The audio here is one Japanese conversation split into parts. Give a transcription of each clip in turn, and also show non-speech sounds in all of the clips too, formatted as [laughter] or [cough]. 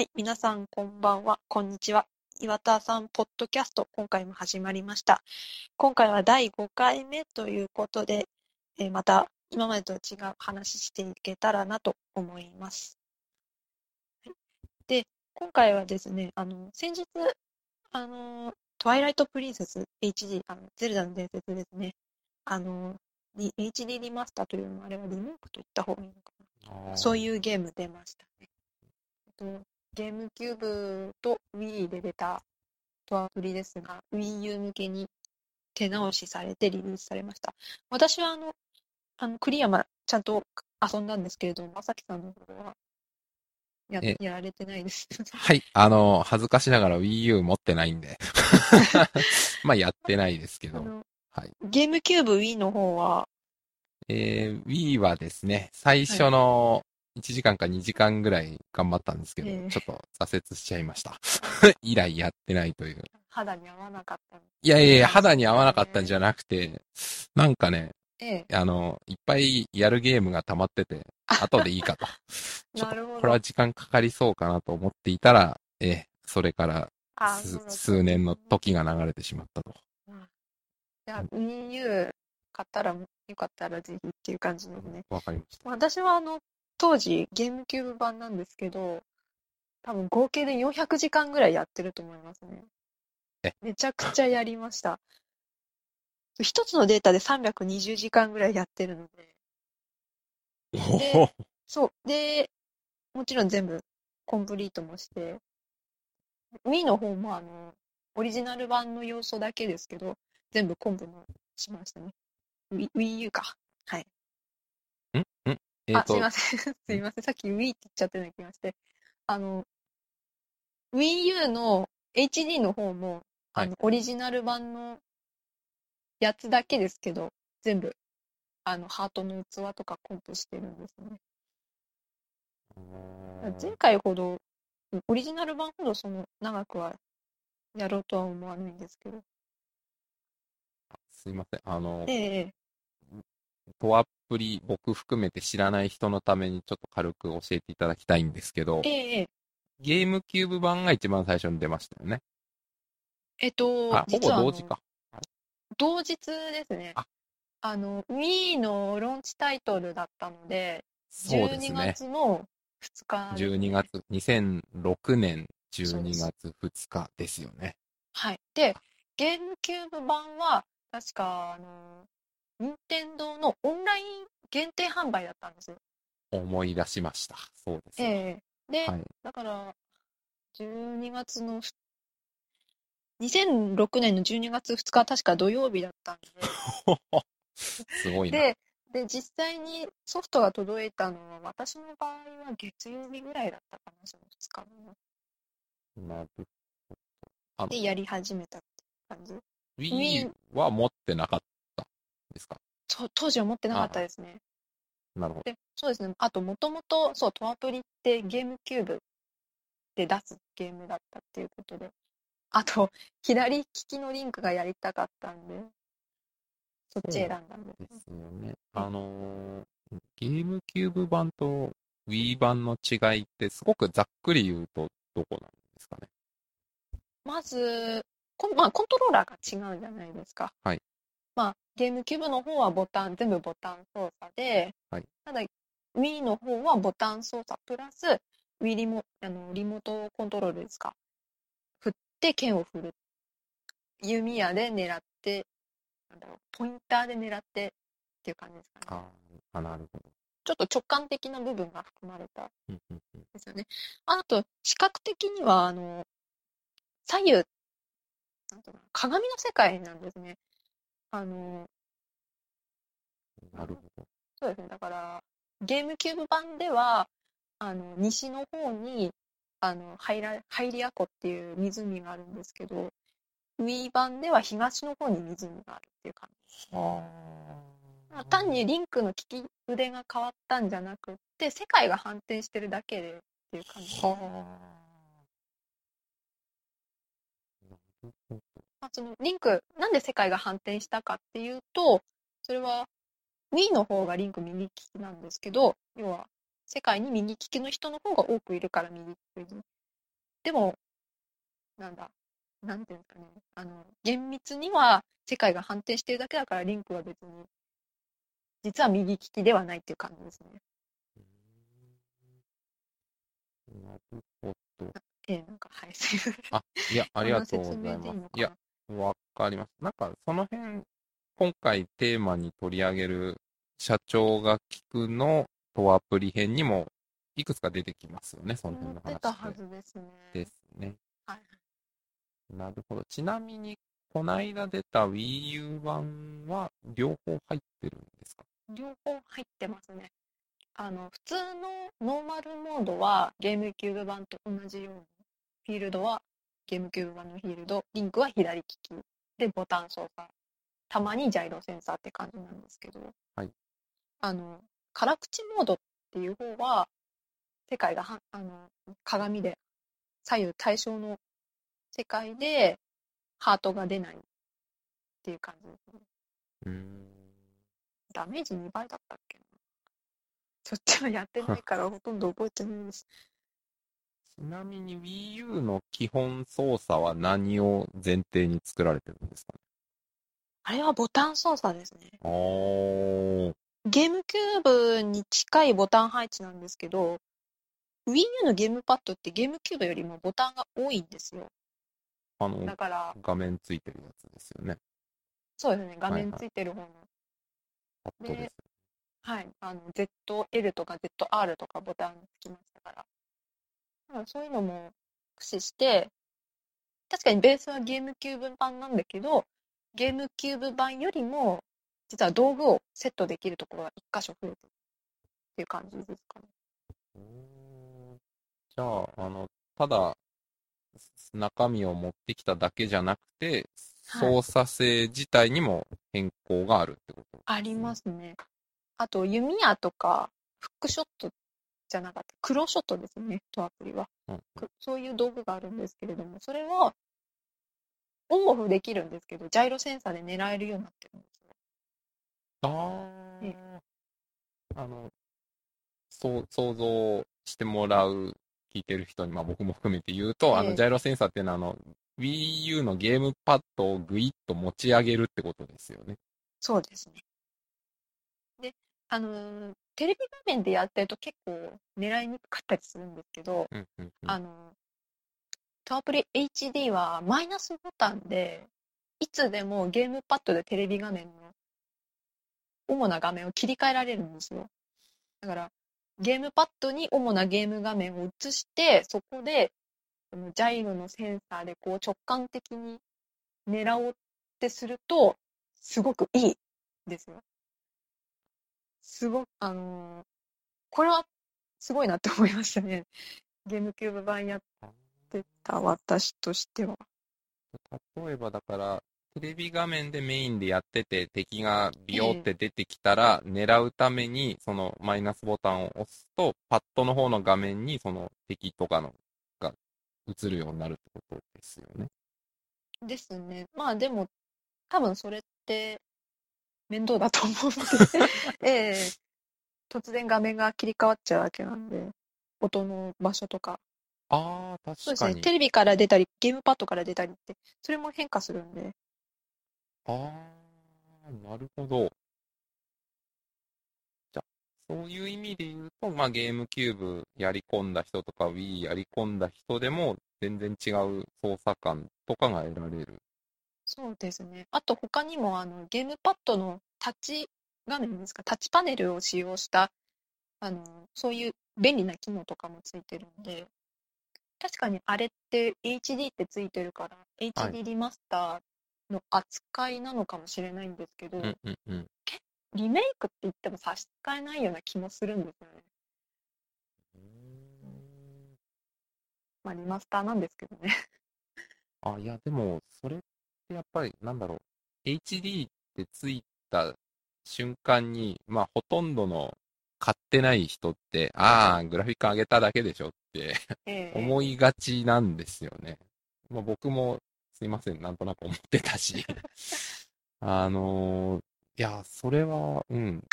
はい、皆さんこんばんは、こんにちは。岩田さんポッドキャスト、今回も始まりました。今回は第5回目ということで、えーまた今までと違う話していけたらなと思います。はいで、今回はですね、あの、先日、あの、トワイライトプリンセス HD、あの、ゼルダの伝説ですね。あの、リ HD リマスターというのは、あれはリメイクと言った方がいいのかな。そういうゲーム出ましたね。えっとゲームキューブと Wii で出たトアプリですが、Wii U 向けに手直しされてリリースされました。私はあの、あのクリアまちゃんと遊んだんですけれども、まさきさんの方はやえやられてないです。[laughs] はい。あの、恥ずかしながら Wii U 持ってないんで。[laughs] まあ、やってないですけど。はい。ゲームキューブ Wii の方は、えー、Wii はですね、最初の1時間か2時間ぐらい頑張ったんですけど、ええちょっと挫折しちゃいました。[laughs] 以来やってないという。肌に合わなかったのいやいやいや、肌に合わなかったんじゃなくて、なんかね、ええ、あの、いっぱいやるゲームが溜まってて、後でいいかと。[laughs] ちょっとなるほど。これは時間かかりそうかなと思っていたら、ええ、それから数年の時が流れてしまったと。じゃあ Wii U 買ったら、よかったらぜひっていう感じですね。わかりました。私はあの当時ゲームキューブ版なんですけど多分合計で400時間ぐらいやってると思いますね。え。めちゃくちゃやりました。一つのデータで320時間ぐらいやってるので。おお。そう。でもちろん全部コンプリートもして。Wii の方もあのオリジナル版の要素だけですけど全部コンプもしましたね。Wii U か。はいあ、すえっとい、ません。[laughs] すいません。さっき Wii って言っちゃったような気がして。あの、Wii U の HD の方も、あの、オリジナル版のやつだけですけど、全部、あの、ハートの器とかコンプしてるんですね。前回ほど、オリジナル版ほどその、長くはやろうとは思わないんですけど。すいません。あのえ、えええトアプリ、僕含めて知らない人のためにちょっと軽く教えていただきたいんですけどえ、えええゲームキューブ版が一番最初に出ましたよね。えっと、あ、ほぼ同時か。同日ですね。ああの、Wii のローンチタイトルだったので、12そうですね。月の2日ね、12月、2006年12月2日ですよね。はい。で、ゲームキューブ版は、確か、あの、任天堂のオンライン限定販売だったんですよ。思い出しました。そうですよ。ええで、はい。だから、12月のふ、2006年の12月2日は確か土曜日だったんで、[laughs] すごいな。で、で、実際にソフトが届いたのは、私の場合は月曜日ぐらいだったかな、その2日目なるほど。で、やり始めたって感じ。Wii は持ってなかったですか？そう当時は持ってなかったですね。なるほど。で、そうですね。あと、もともと、そう、トアプリってゲームキューブで出すゲームだったっていうことで。あと、[laughs] 左利きのリンクがやりたかったんで、そっち選んだんですね。ですよね。あのーゲームキューブ版と Wii 版の違いってすごくざっくり言うとどこなんですかね？まず、こんまあ、コントローラーが違うじゃないですか。はい。まあ、ゲームキューブの方はボタン、全部ボタン操作で、はいただ、Wii の方はボタン操作プラス、Wii リモあのリモートコントロールですか。振って剣を振る。弓矢で狙って、なんだろう、ポインターで狙ってっていう感じですかね。あーあ、なるほど。ちょっと直感的な部分が含まれたですよね。あと、視覚的には、あの、左右、なんていうのかな鏡の世界なんですね。あの、なるほど。そうですね。だから、ゲームキューブ版では、あの、西の方に、あの、ハイラ、ハイリア湖っていう湖があるんですけど、Wii 版では東の方に湖があるっていう感じ。まあ単にリンクの利き腕が変わったんじゃなくって、世界が反転してるだけでっていう感じ。まあ、そのリンク、なんで世界が反転したかっていうと、それは Wii の方がリンク右利きなんですけど、要は世界に右利きの人の方が多くいるから右利きにでも、なんだ、なんていうんですかね、あの、厳密には世界が反転してるだけだから、リンクは別に、実は右利きではないっていう感じですね。なるほど。ええ、なんか、はい、すいません。あ、いや、ありがとうございます。いやか、わかります。なんか、その辺、今回テーマに取り上げる社長が聞くのとアプリ編にも、いくつか出てきますよね、その思辺のってたは話で。ずですね。ですね。はい。なるほど。ちなみに、この間出た Wii U 版は両方入ってるんですか？両方入ってますね。あの、普通のノーマルモードはゲームキューブ版と同じように、フィールドはゲームキューブ版のフィールド、リンクは左利きでボタン操作、たまにジャイロセンサーって感じなんですけど、はいあの、辛口モードっていう方は、世界がはあの鏡で左右対称の世界でハートが出ないっていう感じですね。うーん。ダメージ2倍だったっけな。そっちはやってないからほとんど覚えてないです。ちなみに Wii U の基本操作は何を前提に作られてるんですかね？あれはボタン操作ですね。あー。ゲームキューブに近いボタン配置なんですけど、Wii U のゲームパッドってゲームキューブよりもボタンが多いんですよ。あのだ、から、画面ついてるやつですよね。そうですね、画面はいはいついてる方の、パッドです。はい、あの、ZL とか ZR とかボタンつきましたから。そういうのも駆使して、確かにベースはゲームキューブ版なんだけど、ゲームキューブ版よりも、実は道具をセットできるところが一箇所増えてるっていう感じですかね。じゃあ、あの、ただ、中身を持ってきただけじゃなくて、はい操作性自体にも変更があるってことありますね。あと、弓矢とか、フックショットじゃなかった、クローショットですね、とアプリは。うんくそういう道具があるんですけれども、それは、オンオフできるんですけど、ジャイロセンサーで狙えるようになってるんですよ。あえあ、あの、そう、想像してもらう、聞いてる人に、まあ僕も含めて言うと、あの、ええジャイロセンサーっていうのは、あの、Wii U のゲームパッドをグイッと持ち上げるってことですよね。そうですね。で、あのーテレビ画面でやってると結構狙いにくかったりするんですけど、うんうんうんあの、トアプリ HD はマイナスボタンで、いつでもゲームパッドでテレビ画面の主な画面を切り替えられるんですよ。だから、ゲームパッドに主なゲーム画面を映して、そこで、ジャイロのセンサーでこう直感的に狙おうってすると、すごくいいですよ。すごく、あのーこれはすごいなって思いましたね。[laughs] ゲームキューブ版やってた私としては。例えばだから、テレビ画面でメインでやってて、敵がビヨって出てきたら、狙うために、そのマイナスボタンを押すと、パッドの方の画面に、その敵とかのが映るようになるってことですよね。ですね。まあでも、多分それって面倒だと思うんで、[laughs] ええ突然画面が切り替わっちゃうわけなんで、音の場所とか。ああ、確かに。そうですね。テレビから出たり、ゲームパッドから出たりって、それも変化するんで。ああ、なるほど。じゃあ、そういう意味で言うと、まあ、ゲームキューブやり込んだ人とか、Wii やり込んだ人でも、全然違う操作感とかが得られる。そうですね。あと他にもあのゲームパッドのタッチ画面ですか、タッチパネルを使用した、あの、そういう便利な機能とかもついてるんで、確かにあれって HD ってついてるから、HD リマスターの扱いなのかもしれないんですけど、うんうんうん。リメイクって言っても差し支えないような気もするんですよね。まあリマスターなんですけどね。[laughs] あ、いや、でも、それってやっぱり、なんだろう、HD ってついた瞬間に、まあ、ほとんどの買ってない人って、ああ、グラフィック上げただけでしょってええ。[laughs] 思いがちなんですよね。まあ、僕も、すいません、なんとなく思ってたし。[laughs] あのーいや、それは、うん、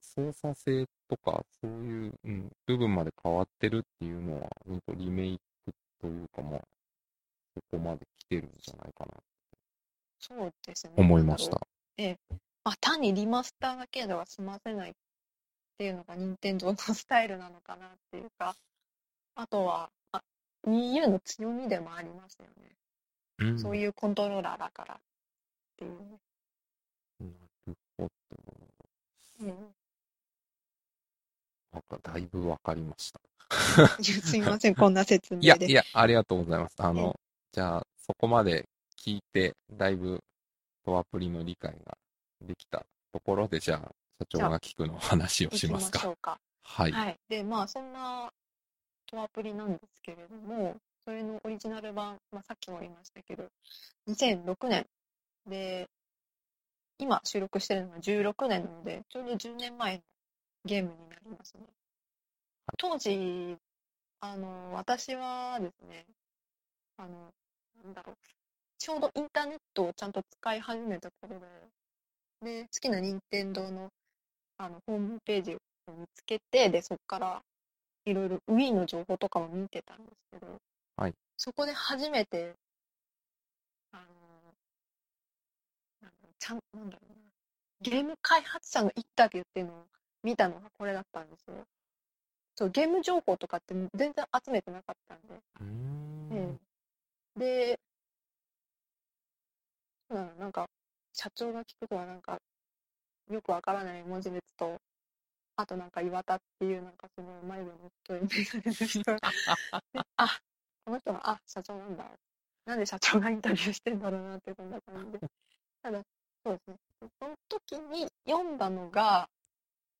操作性とか、そういう、うん、部分まで変わってるっていうのは、うんとリメイクっというか、まあ、そこまで来てるんじゃないかな、そうですね。思いました。ええ。まあ、単にリマスターだけでは済ませないっていうのが任天堂のスタイルなのかなっていうか、あとは、あ Wii U の強みでもありますよね。うん。そういうコントローラーだからっていうね。なるほど。ええなんか、だいぶわかりました。すいません、こんな説明いや、で。いや、ありがとうございます。あの、じゃあ、そこまで聞いて、だいぶ、トアプリの理解ができたところで、じゃあ、社長が聞くの話をしまか。ますしょうか。はい。はい。で、まあ、そんなトアプリなんですけれども、それのオリジナル版、まあ、さっきも言いましたけど、2006年で、今収録してるのが16年なので、ちょうど10年前のゲームになりますね。当時、あの、私はですね、あの、なんだろう、ちょうどインターネットをちゃんと使い始めた頃で、で、好きな任天堂のあのホームページを見つけて、で、そこからいろいろ Wii の情報とかも見てたんですけど、はいそこで初めて、あの、なんだろうちゃん、なんだろうな、ゲーム開発者のインタビューっていうのを見たのがこれだったんですよ。そう、ゲーム情報とかって全然集めてなかったんで。うーんええで、そうなのなんか、社長が聞くとはなんか、よくわからない文字列と、あとなんか岩田っていうなんかその眉毛の太いメガネの人であ、この人が、あ、社長なんだ。なんで社長がインタビューしてんだろうなってそんな感じで。ただ、そうですね。その時に読んだのが、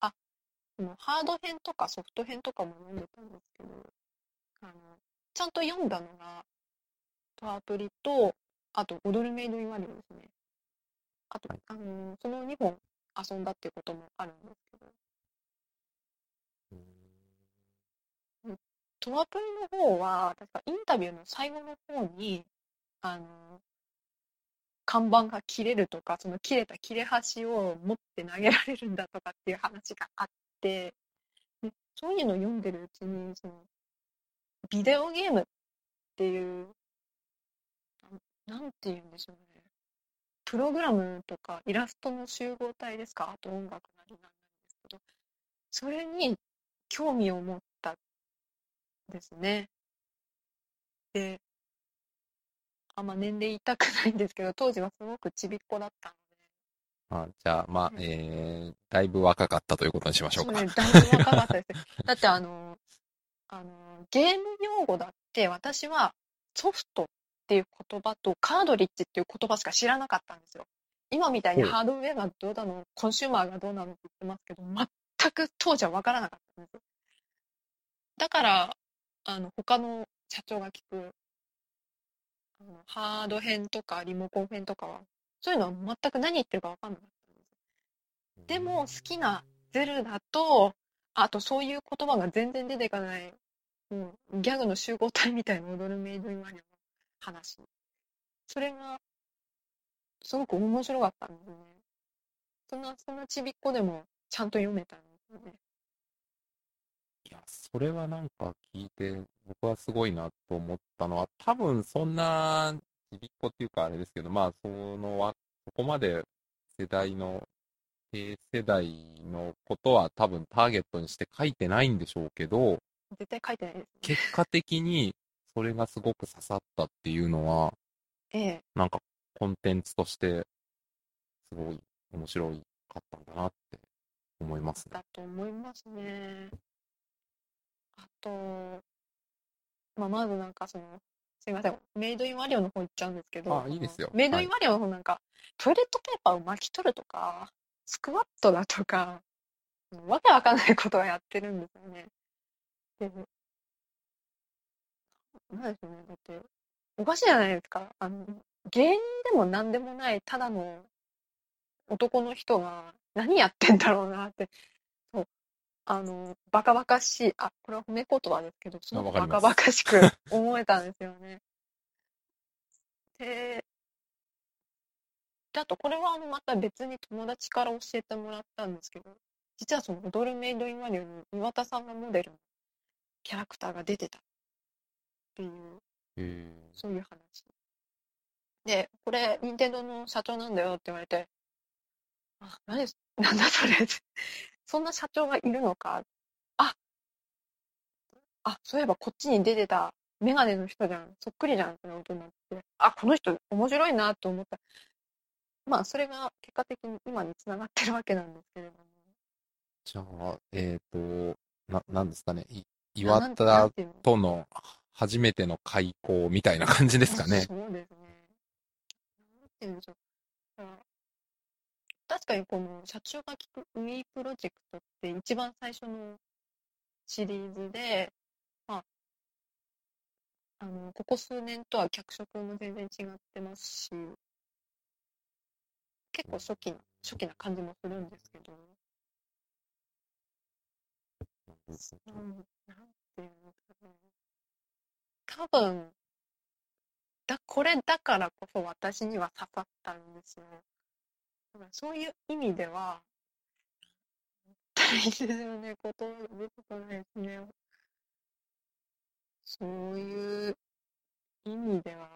あ、そのハード編とかソフト編とかも読んでたんですけど、あの、ちゃんと読んだのが、トアプリと、あと、踊るメイドインワリオですね。あと、はい。あの、その2本遊んだっていうこともあるんですけど、トアプリの方は、確かインタビューの最後の方に、あの、看板が切れるとか、その切れた切れ端を持って投げられるんだとかっていう話があって、でそういうのを読んでるうちに、その、ビデオゲームっていう、なんて言うんでしょうね。プログラムとかイラストの集合体ですか？あと音楽なりなんですけど、それに興味を持ったですね。で、あんま年齢言いたくないんですけど、当時はすごくちびっ子だったあじゃあ、まあ、うんえー、だいぶ若かったということにしましょうか。ので、それだいぶ若かったです。[laughs] だってあの、あの、ゲーム用語だって私はソフトっていう言葉とカードリッジっていう言葉しか知らなかったんですよ。今みたいにハードウェアがどうだの、コンシューマーがどうなのって言ってますけど、全く当時は分からなかったんですよ。だから、あの、他の社長が聞く、あのハード編とかリモコン編とかは、そういうのは全く何言ってるか分かんなかったんですよ。でも好きなゼルダと、あとそういう言葉が全然出ていかない、もうギャグの集合体みたいな踊るメイドインワニョの話。それが、すごく面白かったんですね。そんな、そんなちびっこでもちゃんと読めたんですよね。いや、それはなんか聞いて、僕はすごいなと思ったのは、多分そんな、ちびっこっていうかあれですけど、まあ、そのわ、ここまで世代の、低世代のことは多分ターゲットにして書いてないんでしょうけど、絶対書いてないですね。結果的にそれがすごく刺さったっていうのは、ええ。なんかコンテンツとして、すごい面白かったんだなって思いますね。だと思いますね。あと、まあ、まずなんかその、すいません、メイドインワリオの方行っちゃうんですけど、あいいですよメイドインワリオの方なんか、トイレットペーパーを巻き取るとか、スクワットだとか、わけわかんないことはやってるんですよね。で、なんでしょうね、だって、おかしいじゃないですか。あの、芸人でも何でもない、ただの男の人が何やってんだろうなって、そう、あの、バカバカしい、あ、これは褒め言葉ですけど、すごくバカバカしく思えたんですよね。で、であと、これはあのまた別に友達から教えてもらったんですけど、実はその踊るメイドインワリオに岩田さんがモデルのキャラクターが出てたっていうへそういう話。で、これ、任天堂の社長なんだよって言われて、あ、何す、なんだそれ。そんな社長がいるのか。あ、あ、そういえばこっちに出てたメガネの人じゃん。そっくりじゃんってことになって。あ、この人面白いなと思った。まあ、それが結果的に今につながってるわけなんですけれども。じゃあ、えっ、と、な、なんですかね。岩田との初めての開口みたいな感じですかね。そうですね。なんていうんでしょう。確かにこの社長が聞くウィープロジェクトって一番最初のシリーズで、まあ、あの、ここ数年とは脚色も全然違ってますし、結構初期な、初期な感じもするんですけど、うん、なんていうのかな。多分、だ、これだからこそ私には刺さったんですよ。だからそういう意味では、大事ですよね、こと出てこないですね。そういう意味では、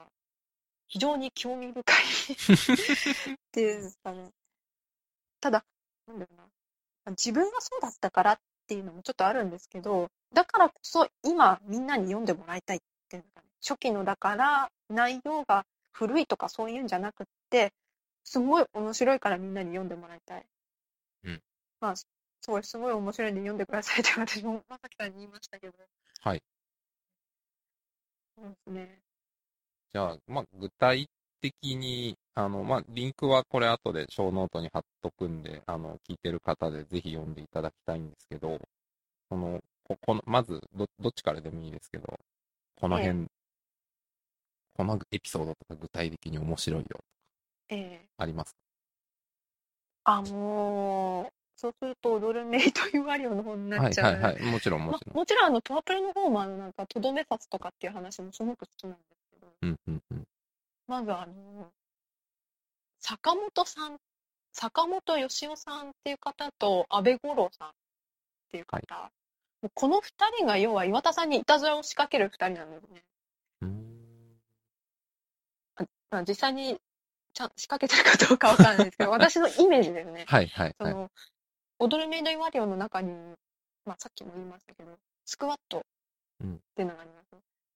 非常に興味深いっていうんですかね。ただ、なんだろうな。自分がそうだったからっていうのもちょっとあるんですけど、だからこそ今みんなに読んでもらいたいっていうのがね、初期のだから内容が古いとかそういうんじゃなくって、すごい面白いからみんなに読んでもらいたい。うん。まあ、すごい、すごい面白いんで読んでくださいって私もまさきさんに言いましたけど。はい。そうですね。じゃあ、まあ、具体的に、あの、まあ、リンクはこれ後で小ノートに貼っとくんで、あの、聞いてる方でぜひ読んでいただきたいんですけど、その、ここの、まず、ど、どっちからでもいいですけど、この辺、このエピソードとか具体的に面白いよ、ええあります？かあ、もう、そうすると、踊るメイドユワリオの方になはいっちゃう。はいはい。もちろんもまちろん。もちろんあのトワプルの方もあのなんかとどめ札とかっていう話もすごく好きなんですけどうんうんうん。まずあの坂本さん坂本義雄さんっていう方と安倍五郎さんっていう方、この二人が要は岩田さんにいたずらを仕掛ける二人なんですねうーんまあ実際にちゃん仕掛けてるかどうかわからないですけど [laughs] 私のイメージですねはいはいはい。その、踊るメイドイワリオの中に、まあ、さっきも言いましたけど、スクワットっていうのがあります。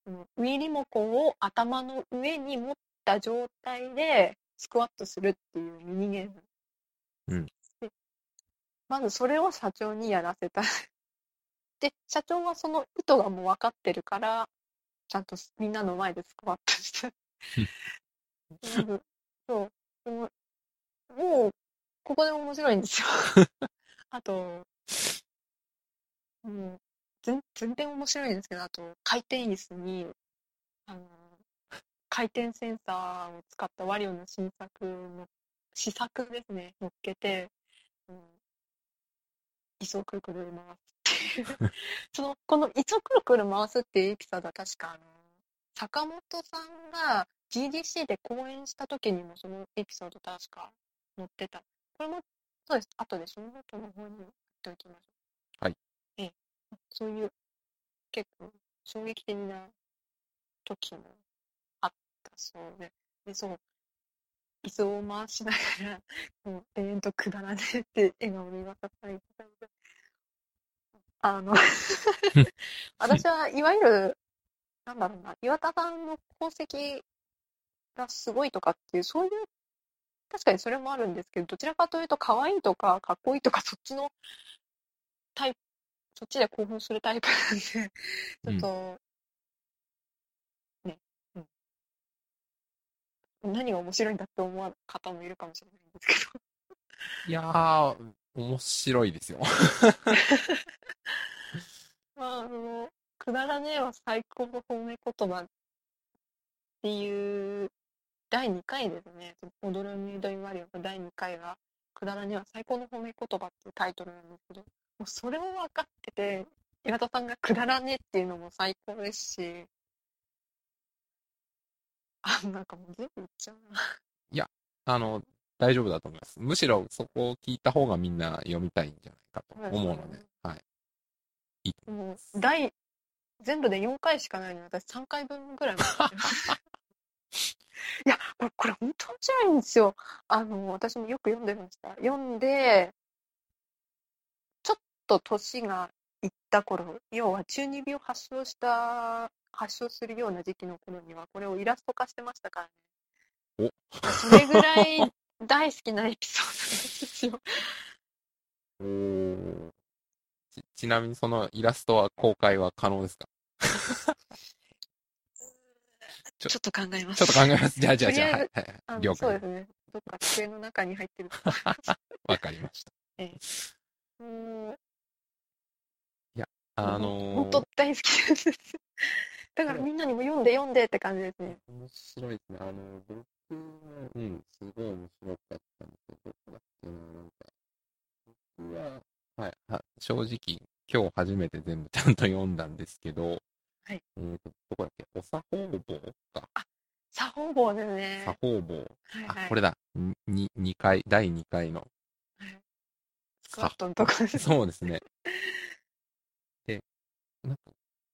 そのウィリモコンを頭の上に持った状態でスクワットするっていうミニゲーム。うんでまずそれを社長にやらせた。で、社長はその意図がもう分かってるから、ちゃんとみんなの前でスクワットして。そう。でももう、ここで面白いんですよ。[laughs] あと、もう、全全然面白いんですけど、あと、回転椅子に、あの、回転センサーを使ったワリオの新作の、試作ですね、乗っけて、うん、椅子をくるくる回す。[laughs] その、この椅子をくるくる回すっていうエピソードは確か、あの、坂本さんが GDC で講演した時にもそのエピソード確か載ってた。これも、そうです。後でそのノートの方に貼っておきましょう。はい。ええ。そういう、結構、衝撃的な時もあったそうで。で、そう、椅子を回しながら、もう、永遠とくだらねえって笑顔で言わされてたので、あの、私はいわゆる、なんだろうな、岩田さんの功績がすごいとかっていう、そういう、確かにそれもあるんですけど、どちらかというと、可愛いとか、かっこいいとか、そっちのタイプ、そっちで興奮するタイプなんで、ちょっと、ね、うん。何が面白いんだって思う方もいるかもしれないんですけど。いやー、面白いですよ。[laughs] まあ、あの、くだらねえは最高の褒め言葉っていう第2回ですね。踊るメイドインワリオの第2回が、くだらねえは最高の褒め言葉っていうタイトルなんですけど、もうそれを分かってて、岩田さんがくだらねえっていうのも最高ですし、あ、なんかもう全部言っちゃうな。あの、大丈夫だと思います。むしろそこを聞いた方がみんな読みたいんじゃないかと思うので、はい。いいと思いもうます。第、全部で4回しかないのに、私3回分ぐらい持ってます。[laughs] いや、これ、これ本当面白いんですよ。あの、私もよく読んでました。読んで、ちょっと年がいった頃、要は中二病発症した、発症するような時期の頃には、これをイラスト化してましたからね。それぐらい大好きなエピソードですよ。おーちちなみにそのイラストは公開は可能ですか？[laughs] ちょちょっと考えます。ちょっと考えます。じゃあじゃあじゃあ、はいはいそうです。ね。どっか机の中に入ってると。[laughs] わかりました。もうあの本当大好きなんです。だからみんなにも読んで読んでって感じですね。面白いですね。あの、僕は、うん、すごい面白かったど、どこだっけな、なんか、僕は、はい、は正直、今日初めて全部ちゃんと読んだんですけど、はい。えっ、と、どこだっけ、お作法坊か。作法法ですね。作法坊。あ、はいはい。これだ。に、2回、第2回の。はいットのとこです。そうですね。[laughs] で、なんか、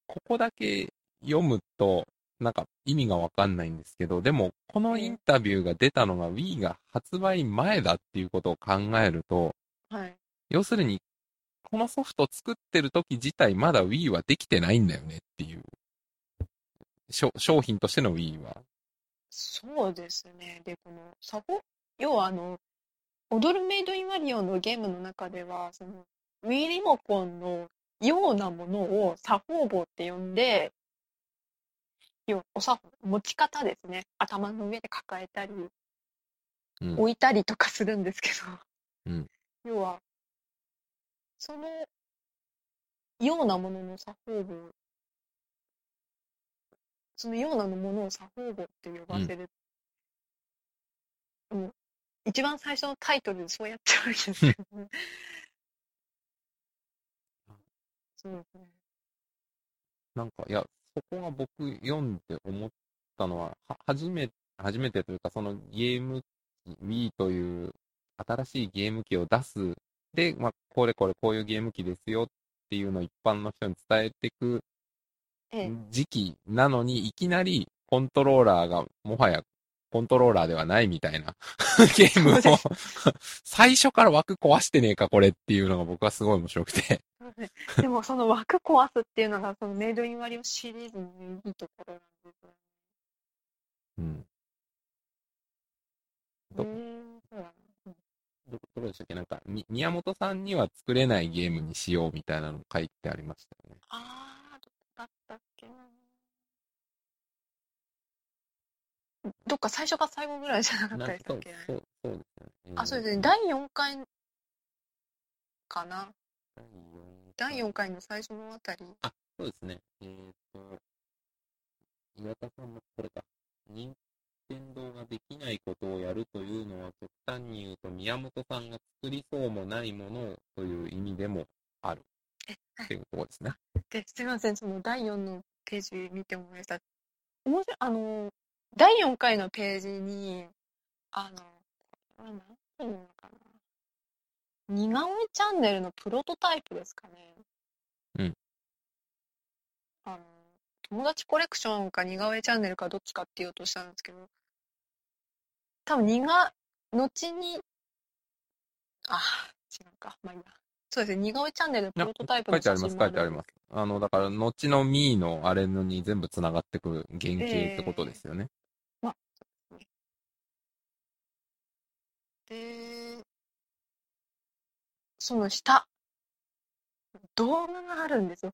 ここだけ読むと、なんか意味がわかんないんですけど、でも、このインタビューが出たのが Wii が発売前だっていうことを考えると、はい。要するに、このソフト作ってる時自体まだ Wii はできてないんだよねっていう。商品としての Wii は。そうですね。で、この作法、要はあの、踊るメイドインマリオのゲームの中では、その、ウィーリモコンのようなものを作法棒って呼んで、要はお作法、持ち方ですね。頭の上で抱えたり、うん。置いたりとかするんですけど、うん要は、そのようなものの作法棒、そのようなものを作法棒って呼ばせる。もう一番最初のタイトルでそうやってるわけですけどね。そうですね。なんか、いや、そこが僕読んで思ったのは、は、初め、初めてというか、そのゲーム機、Wii という新しいゲーム機を出す。で、まあ、これこれこういうゲーム機ですよっていうのを一般の人に伝えていくええ、時期なのに、いきなりコントローラーがもはやコントローラーではないみたいな [laughs] ゲームを [laughs] 最初から枠壊してねえかこれっていうのが僕はすごい面白くて。[laughs] でもその枠壊すっていうのがそのメイドインワリオシリーズのいいところなんですよね。うん。どうーんそうだなど、どこでしたっけ？なんか、み、宮本さんには作れないゲームにしようみたいなの書いてありましたよね。あー、どこだったっけな。どっか最初か最後ぐらいじゃなかったでしたっけ？そう、そうですよね。あ、そうですね。えー第4回かな？第第4回の最初のあたり。そうですね。えっ、と、岩田さんもこれか。任天堂ができないことをやるというのは、極端に言うと、宮本さんが作りそうもないものをという意味でもある。っていうところですね。で、すみません、その第4のページ見て思いました。面白い、あの、第4回のページに、あの、これは何ていうのかな。似顔絵チャンネルのプロトタイプですかね。うん。あの、友達コレクションか似顔絵チャンネルかどっちかって言おうとしたんですけど、多分似が、後に、あ、違うか。まあいいや。そうですね。似顔絵チャンネルのプロトタイプの書いてあります、書いてあります。あの、だから、後のミーのあれのに全部繋がってくる原型ってことですよね。で、その下、動画があるんですよ。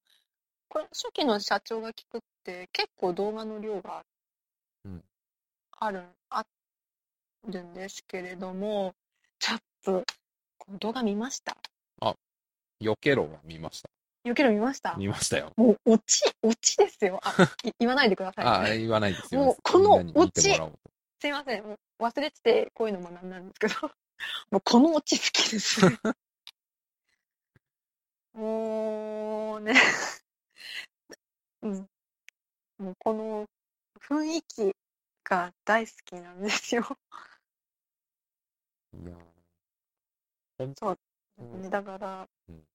これ、初期の社長が聞くって、結構動画の量がうんある、あるんですけれども、ちょっと、この動画見ました？よけろは見ました。よけろ見ました？見ましたよ。もう、オチ、オチですよ。あ、[laughs] い言わないでください。あ、言わないですよ。もうこのみんなに見てもらおうとすいません。もう忘れてて、こういうの学んだんですけど、[laughs] もうこのオチ好きです。[laughs] もうね、うん。もうこの雰囲気が大好きなんですよ。いやうんねだからうん、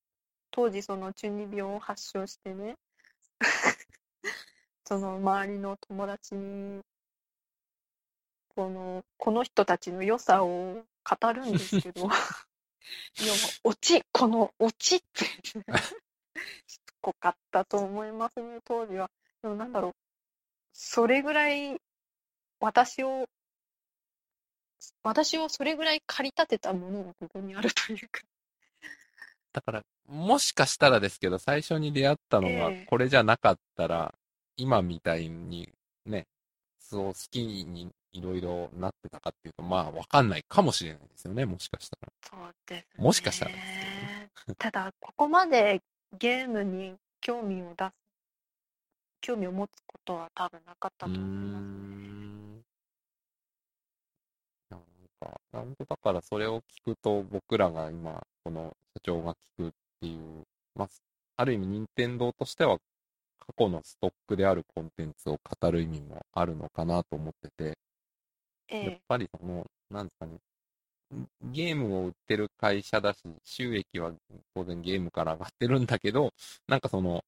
当時その中二病を発症してね、[laughs] その周りの友達に、この、この人たちの良さを語るんですけど、[laughs] 要は、オチ、このオチって、しつこかったと思いますね、当時は。でもなんだろう、それぐらい、私を、私をそれぐらい駆り立てたものがここにあるというか。だから、もしかしたらですけど、最初に出会ったのがええこれじゃなかったら、今みたいにね、そう好きにいろいろなってたかっていうと、まあわかんないかもしれないですよね、もしかしたら。そうですね。もしかしたらですただ、ここまでゲームに興味を出す、興味を持つことは多分なかったとうー思います。ん。なんか、なんとだからそれを聞くと、僕らが今、この社長が聞くっていう、まあ、ある意味、任天堂としては、過去のストックであるコンテンツを語る意味もあるのかなと思ってて、えやっぱりその、なんですかね、ゲームを売ってる会社だし、収益は当然ゲームから上がってるんだけど、なんかその、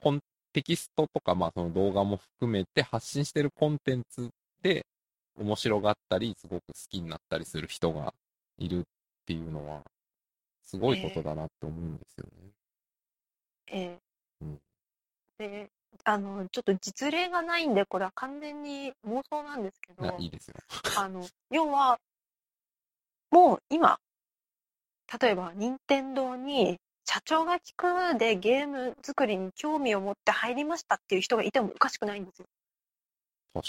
本テキストとか、まあその動画も含めて発信してるコンテンツで面白がったり、すごく好きになったりする人がいるっていうのは、すごいことだなって思うんですよね。ええうんで、あの、ちょっと実例がないんで、これは完全に妄想なんですけど、いいですよ。あの、要は、もう今、例えば、任天堂に、社長が聞くでゲーム作りに興味を持って入りましたっていう人がいてもおかしくないんですよ。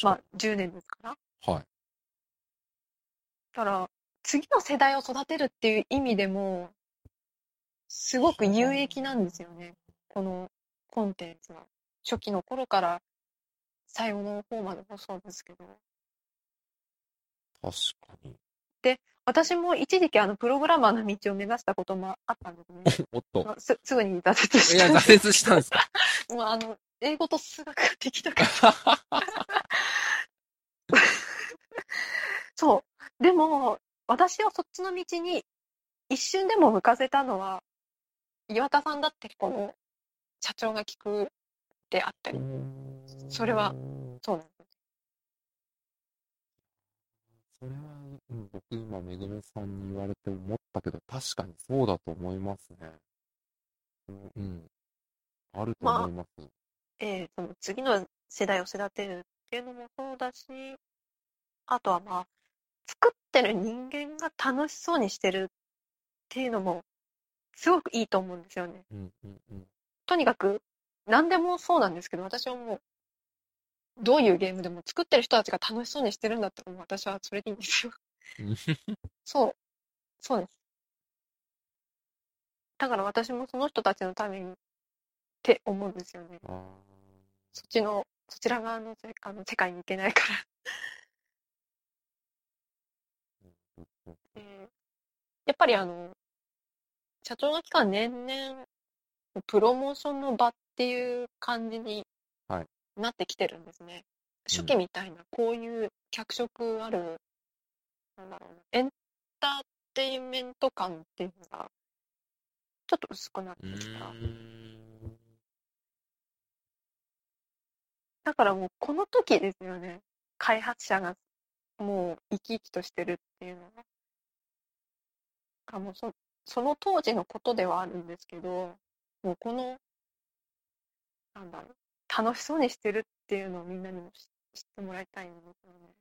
まあ、10年ですから。に。はい。だから、次の世代を育てるっていう意味でも、すごく有益なんですよね。このコンテンツは。初期の頃から最後の方までもそうですけど。確かに。私も一時期あのプログラマーの道を目指したこともあったんですね。[laughs] おっと。まあすすぐに挫折いや、したんです挫折したんですか？[laughs] もうあの、英語と数学ができなかった。[laughs] そう。でも、私をそっちの道に一瞬でも向かせたのは、岩田さんだってこの社長が聞くであったり、それはそうなんです。それは、うん、僕今、めぐめさんに言われて思ったけど、確かにそうだと思いますね。うん、うんあると思います。えーその次の世代を育てるっていうのもそうだし、あとはまあ、作ってる人間が楽しそうにしてるっていうのも、すごくいいと思うんですよね。うん、うん、うん。とにかく、何でもそうなんですけど、私はもう、どういうゲームでも作ってる人たちが楽しそうにしてるんだったら、もう私はそれでいいんですよ。そう。そうです。だから私もその人たちのためにって思うんですよね。あそっちの、そちら側のせあの世界に行けないから。ーうんでやっぱりあの、社長の期間年々、プロモーションの場っていう感じにはいなってきてるんですね。初期みたいな、こういう脚色ある、なんだろうな、エンターテインメント感っていうのが、ちょっと薄くなってうきた。だからもうこの時ですよね。開発者がもう生き生きとしてるっていうのが。あもうそその当時のことではあるんですけど、もうこの、なんだろう、楽しそうにしてるっていうのをみんなにも知知ってもらいたいんですよね。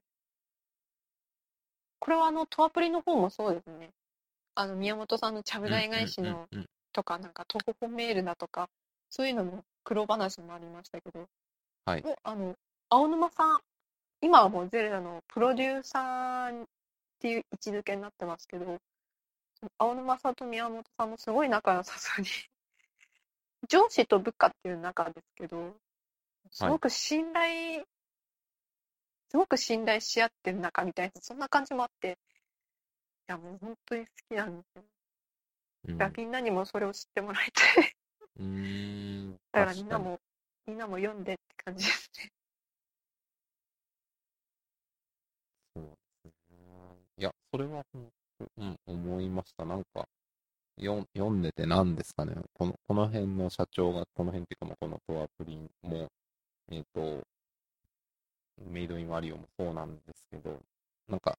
これはあの、トアプリの方もそうですね。あの、宮本さんのちゃぶ台返しのとか、なんか、徒歩メールだとか、そういうのも黒話もありましたけど、はいあの、青沼さん、今はもうゼルダのプロデューサーっていう位置づけになってますけど、青沼さんと宮本さんもすごい仲良さそうに、[laughs] 上司と部下っていう仲ですけど、すごく信頼、すごく信頼し合ってる仲みたいな、そんな感じもあって、いやもう本当に好きなんですよ。うんだみんなにもそれを知ってもらいたい。うーん。[laughs] だからみんなも、みんなも読んでって感じですね。そうですね。いや、それは本当、うん、思いました。なんか、読ん読んでて何ですかね。この、この辺の社長が、この辺っていうか、まあこのトアプリも、えっ、と、メイドインワリオもそうなんですけど、なんか、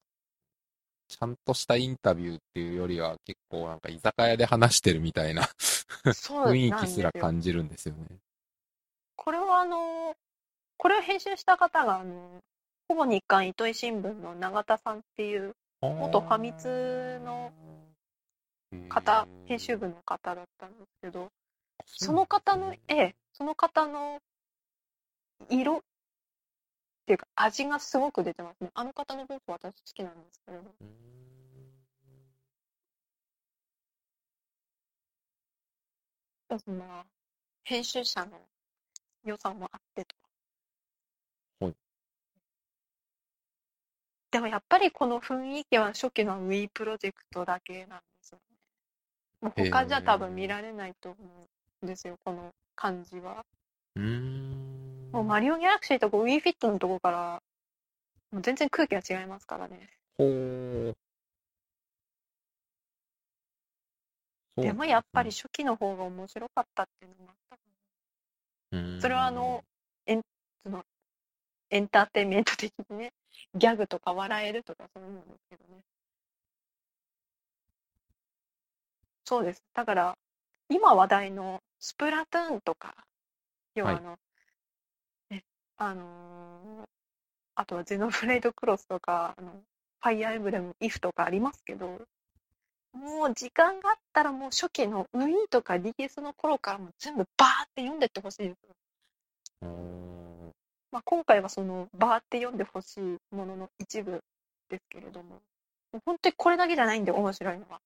ちゃんとしたインタビューっていうよりは、結構なんか居酒屋で話してるみたいな雰囲気すら感じるんですよね。これはあの、これを編集した方が、あの、ほぼ日刊糸井新聞の永田さんっていう元ファミ通の方、編集部の方だったんですけど、その方の、ええ、その方の色っていうか味がすごく出てますね。あの方の文章私好きなんですけれど。そんな編集者の良さもあってと。はいでもやっぱりこの雰囲気は初期の Wii プロジェクトだけなんですよね。もう他じゃ多分見られないと思うんですよ、この感じは。うーん。もうマリオギャラクシーとか Wii フィットのとこから、もう全然空気が違いますからね。ほでもやっぱり初期の方が面白かったっていうのもあったかなそれはあの、エンそのエンターテインメント的にね、ギャグとか笑えるとかそういうのですけどね。そうです。だから、今話題のスプラトゥーンとか、要はあの、ね、あのーあとはゼノブレイドクロスとか、あのファイアーエンブレム、イフとかありますけど、もう時間があったらもう初期の Wii とか DS の頃からもう全部バーって読んでってほしいです。うーんまあ、今回はそのバーって読んでほしいものの一部ですけれども、もう本当にこれだけじゃないんで面白いのは。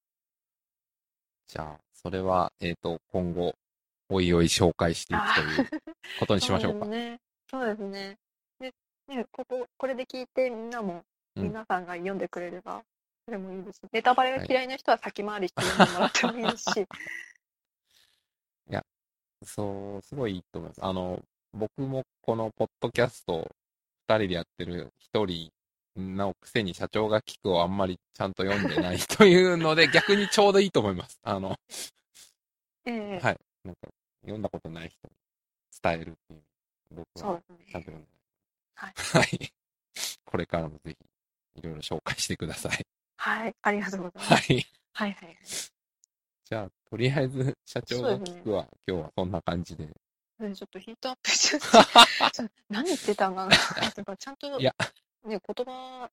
じゃあ、それは、えっ、と、今後、おいおい紹介していくということにしましょうか。そうですね。そうですね。で、ね、ここ、これで聞いてみんなも、うん皆さんが読んでくれれば、それもいいですし、ネタバレが嫌いな人は先回りして読んでもらってもいいですし、[laughs] そう、すごいいいと思います。あの、僕もこのポッドキャスト、二人でやってる一人のくせに社長が聞くをあんまりちゃんと読んでないというので、[laughs] 逆にちょうどいいと思います。あの、ええはい。なんか、読んだことない人に伝えるっていう。僕はそうですねちゃんと読んではい。はい。これからもぜひ、いろいろ紹介してください。はい、ありがとうございます。はい。はい、はい。じゃあ、とりあえず、社長が聞くは、今日はそんな感じで。うんちょっとヒートアップしちゃって、何言ってたんかな [laughs] とか、ちゃんと、いやね、言葉、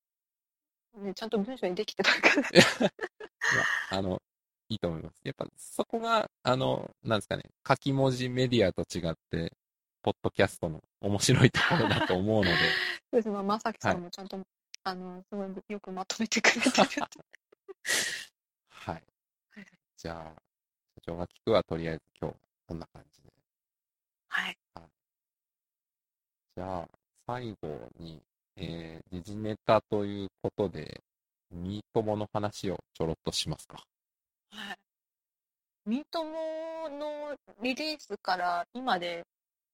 ね、ちゃんと文章にできてたから。いや、あの、いいと思います。やっぱそこが、あの、なんですかね、書き文字メディアと違って、ポッドキャストの面白いところだと思うので、[laughs] そうですね、まあ、まさきさんもちゃんと、あの、すごいよくまとめてくれてる [laughs] はい。じゃあ、社長が聞くはとりあえず今日、こんな感じで。はい。じゃあ、最後に、えー、時事ネタということで、ミートモの話をちょろっとしますか。はい。ミートモのリリースから今で、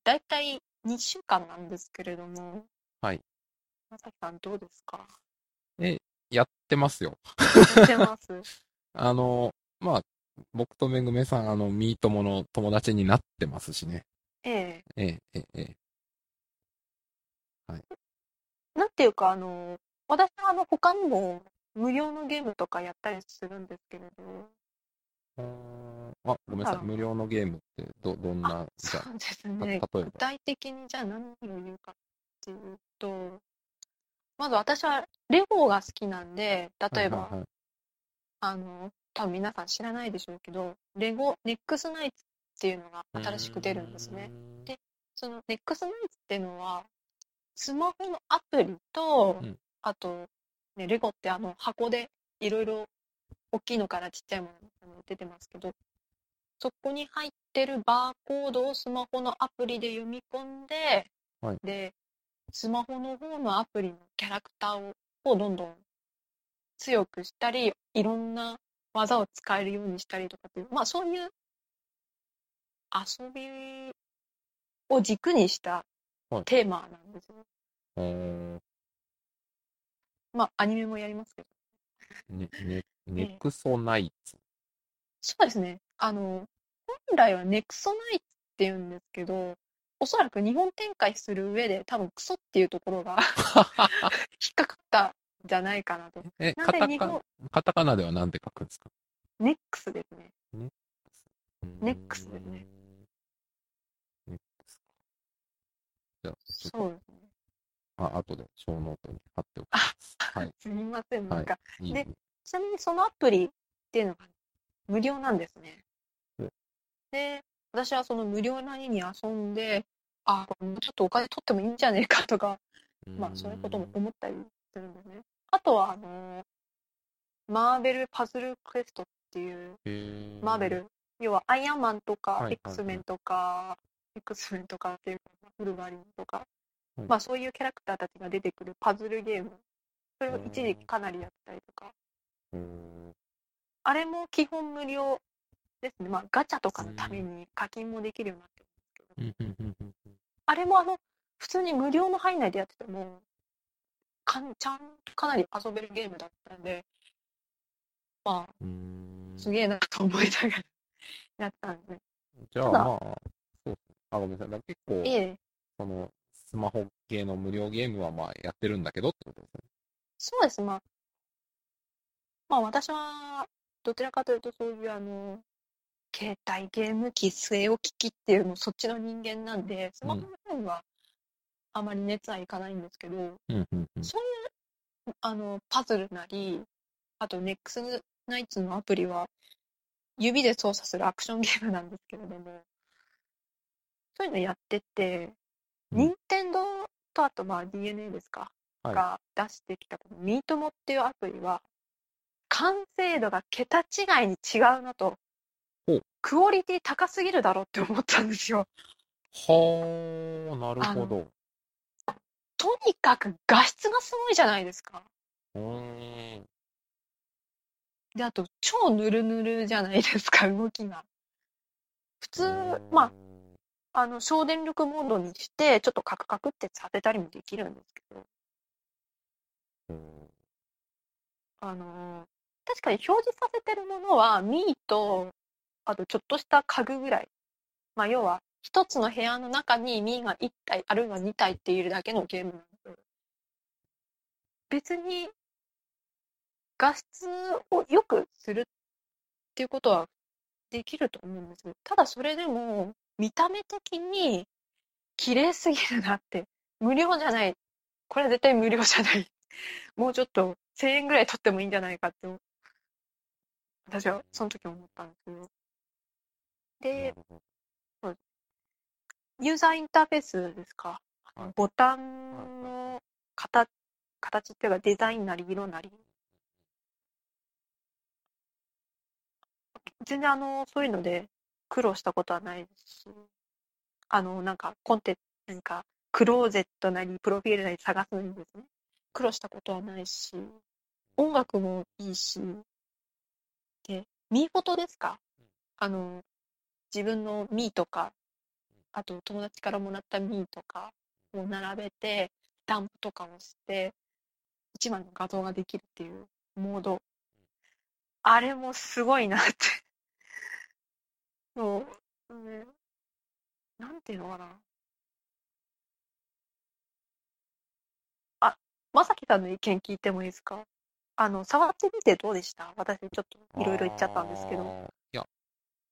だいたい2週間なんですけれども、はい。まさきさんどうですか？やってますよ。やってます？[laughs] あの、まあ、僕とめぐめさん、あの、ミートモの友達になってますしね。ええ。ええ、ええ、ええ。なんていうか、あの、私はあの、他にも無料のゲームとかやったりするんですけれど、あ、ごめんなさい。あ無料のゲームって、ど、どんな、じゃそうですあ、ね。た例えば。具体的にじゃあ何を言うかっていうと、まず私はレゴが好きなんで、例えば、はいはいはいあの、多分皆さん知らないでしょうけど、レゴ、ネックスナイツっていうのが新しく出るんですね。。でそのネックスナイツっていうのは、スマホのアプリと、うんあと、ね、レゴってあの箱でいろいろ大きいのからちっちゃいもの出てますけど、そこに入ってるバーコードをスマホのアプリで読み込んで、はいで、スマホの方のアプリのキャラクターををどんどん強くしたり、いろんな技を使えるようにしたりとかっていう、まあそういう遊びを軸にしたはいテーマなんですね。うーんまあアニメもやりますけど。ね、ね、ネクソナイツ。そうですね。あの、本来はネクソナイツって言うんですけど、おそらく日本展開する上で多分クソっていうところが [laughs] 引っかかったんじゃないかなと。え、カタカカタカナでは何て書くんですか？ネックスですね。ネネックスですね。ネックスか。じゃあ、ちょっと、そうですね。あ、後でショーノートに貼っておきます。はい。[laughs] すみません。はいなんか、いいね。ちなみにそのアプリっていうのが無料なんですねうん。で、私はその無料なりに遊んで、あ、もうちょっとお金取ってもいいんじゃねえかとか、まあそういうことも思ったりするんですね。あとは、あのマーベルパズルクエストっていう、マーベル、要はアイアンマンとか、X メンとか、X メンとかっていうか、ウルヴァリンとか、はいまあそういうキャラクターたちが出てくるパズルゲーム、それを一時期かなりやったりとか、あれも基本無料ですね。まあガチャとかのために課金もできるようになってるんですけど、あれもあの、普通に無料の範囲内でやってても、かんちゃんとかなり遊べるゲームだったんで、まあ、すげえなと思いながらやったんで。じゃあまあ、そうですね。あ、ごめんなさい。結構、ええ、その、スマホ系の無料ゲームはまあやってるんだけどってことですね。そうです。まあ、まあ私は、どちらかというとそういうあの、携帯ゲーム機、据え置き機っていうの、そっちの人間なんで、スマホの方にはあまり熱はいかないんですけど、うんうんうん。そういう、あの、パズルなり、あと、ネックスナイツのアプリは、指で操作するアクションゲームなんですけれども、そういうのやってて、うん任天堂とあと、まあ、DNA ですか、はいが出してきた、このミートモっていうアプリは、完成度が桁違いに違うなとクオリティ高すぎるだろうって思ったんですよ。はあ、なるほど。とにかく画質がすごいじゃないですか。うーん。で、あと、超ヌルヌルじゃないですか、動きが。普通、まあ、あの、省電力モードにして、ちょっとカクカクってさせたりもできるんですけど、うんあのー確かに表示させてるものは、ミーと、あとちょっとした家具ぐらい。まあ、要は、一つの部屋の中にミーが1体、あるいは2体っているだけのゲームなんで、別に、画質を良くするっていうことはできると思うんですよ。ただそれでも、見た目的に綺麗すぎるなって。無料じゃない。これは絶対無料じゃない。もうちょっと1000円ぐらい取ってもいいんじゃないかって、私はその時思ったんですけど。なでユーザーインターフェースですか？はいボタンの形、形っていうかデザインなり色なり。全然あの、そういうので苦労したことはないし、あの、なんかコンテ、なんかクローゼットなりプロフィールなり探すのにですね、苦労したことはないし、音楽もいいし、で、ミーフォトですか？あの、自分のミーとか、あと友達からもらったミーとかを並べて、スタンプとかをして、一枚の画像ができるっていうモード。あれもすごいなって。そう、ね、なんていうのかな。あ、まさきさんの意見聞いてもいいですか？あの、触ってみてどうでした？私ちょっといろいろ言っちゃったんですけど。いや、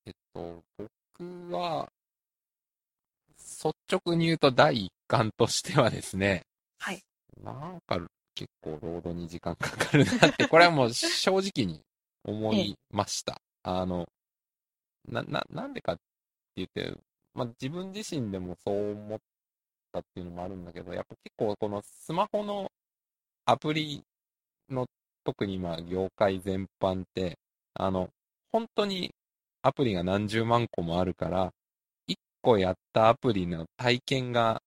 えっと、僕は、率直に言うと第一感としてはですね、はい。なんか結構ロードに時間かかるなって、これはもう正直に思いました。あの、な、な、なんでかって言って、まあ、自分自身でもそう思ったっていうのもあるんだけど、やっぱ結構このスマホのアプリの特にまあ業界全般って、あの、本当にアプリが何十万個もあるから、一個やったアプリの体験が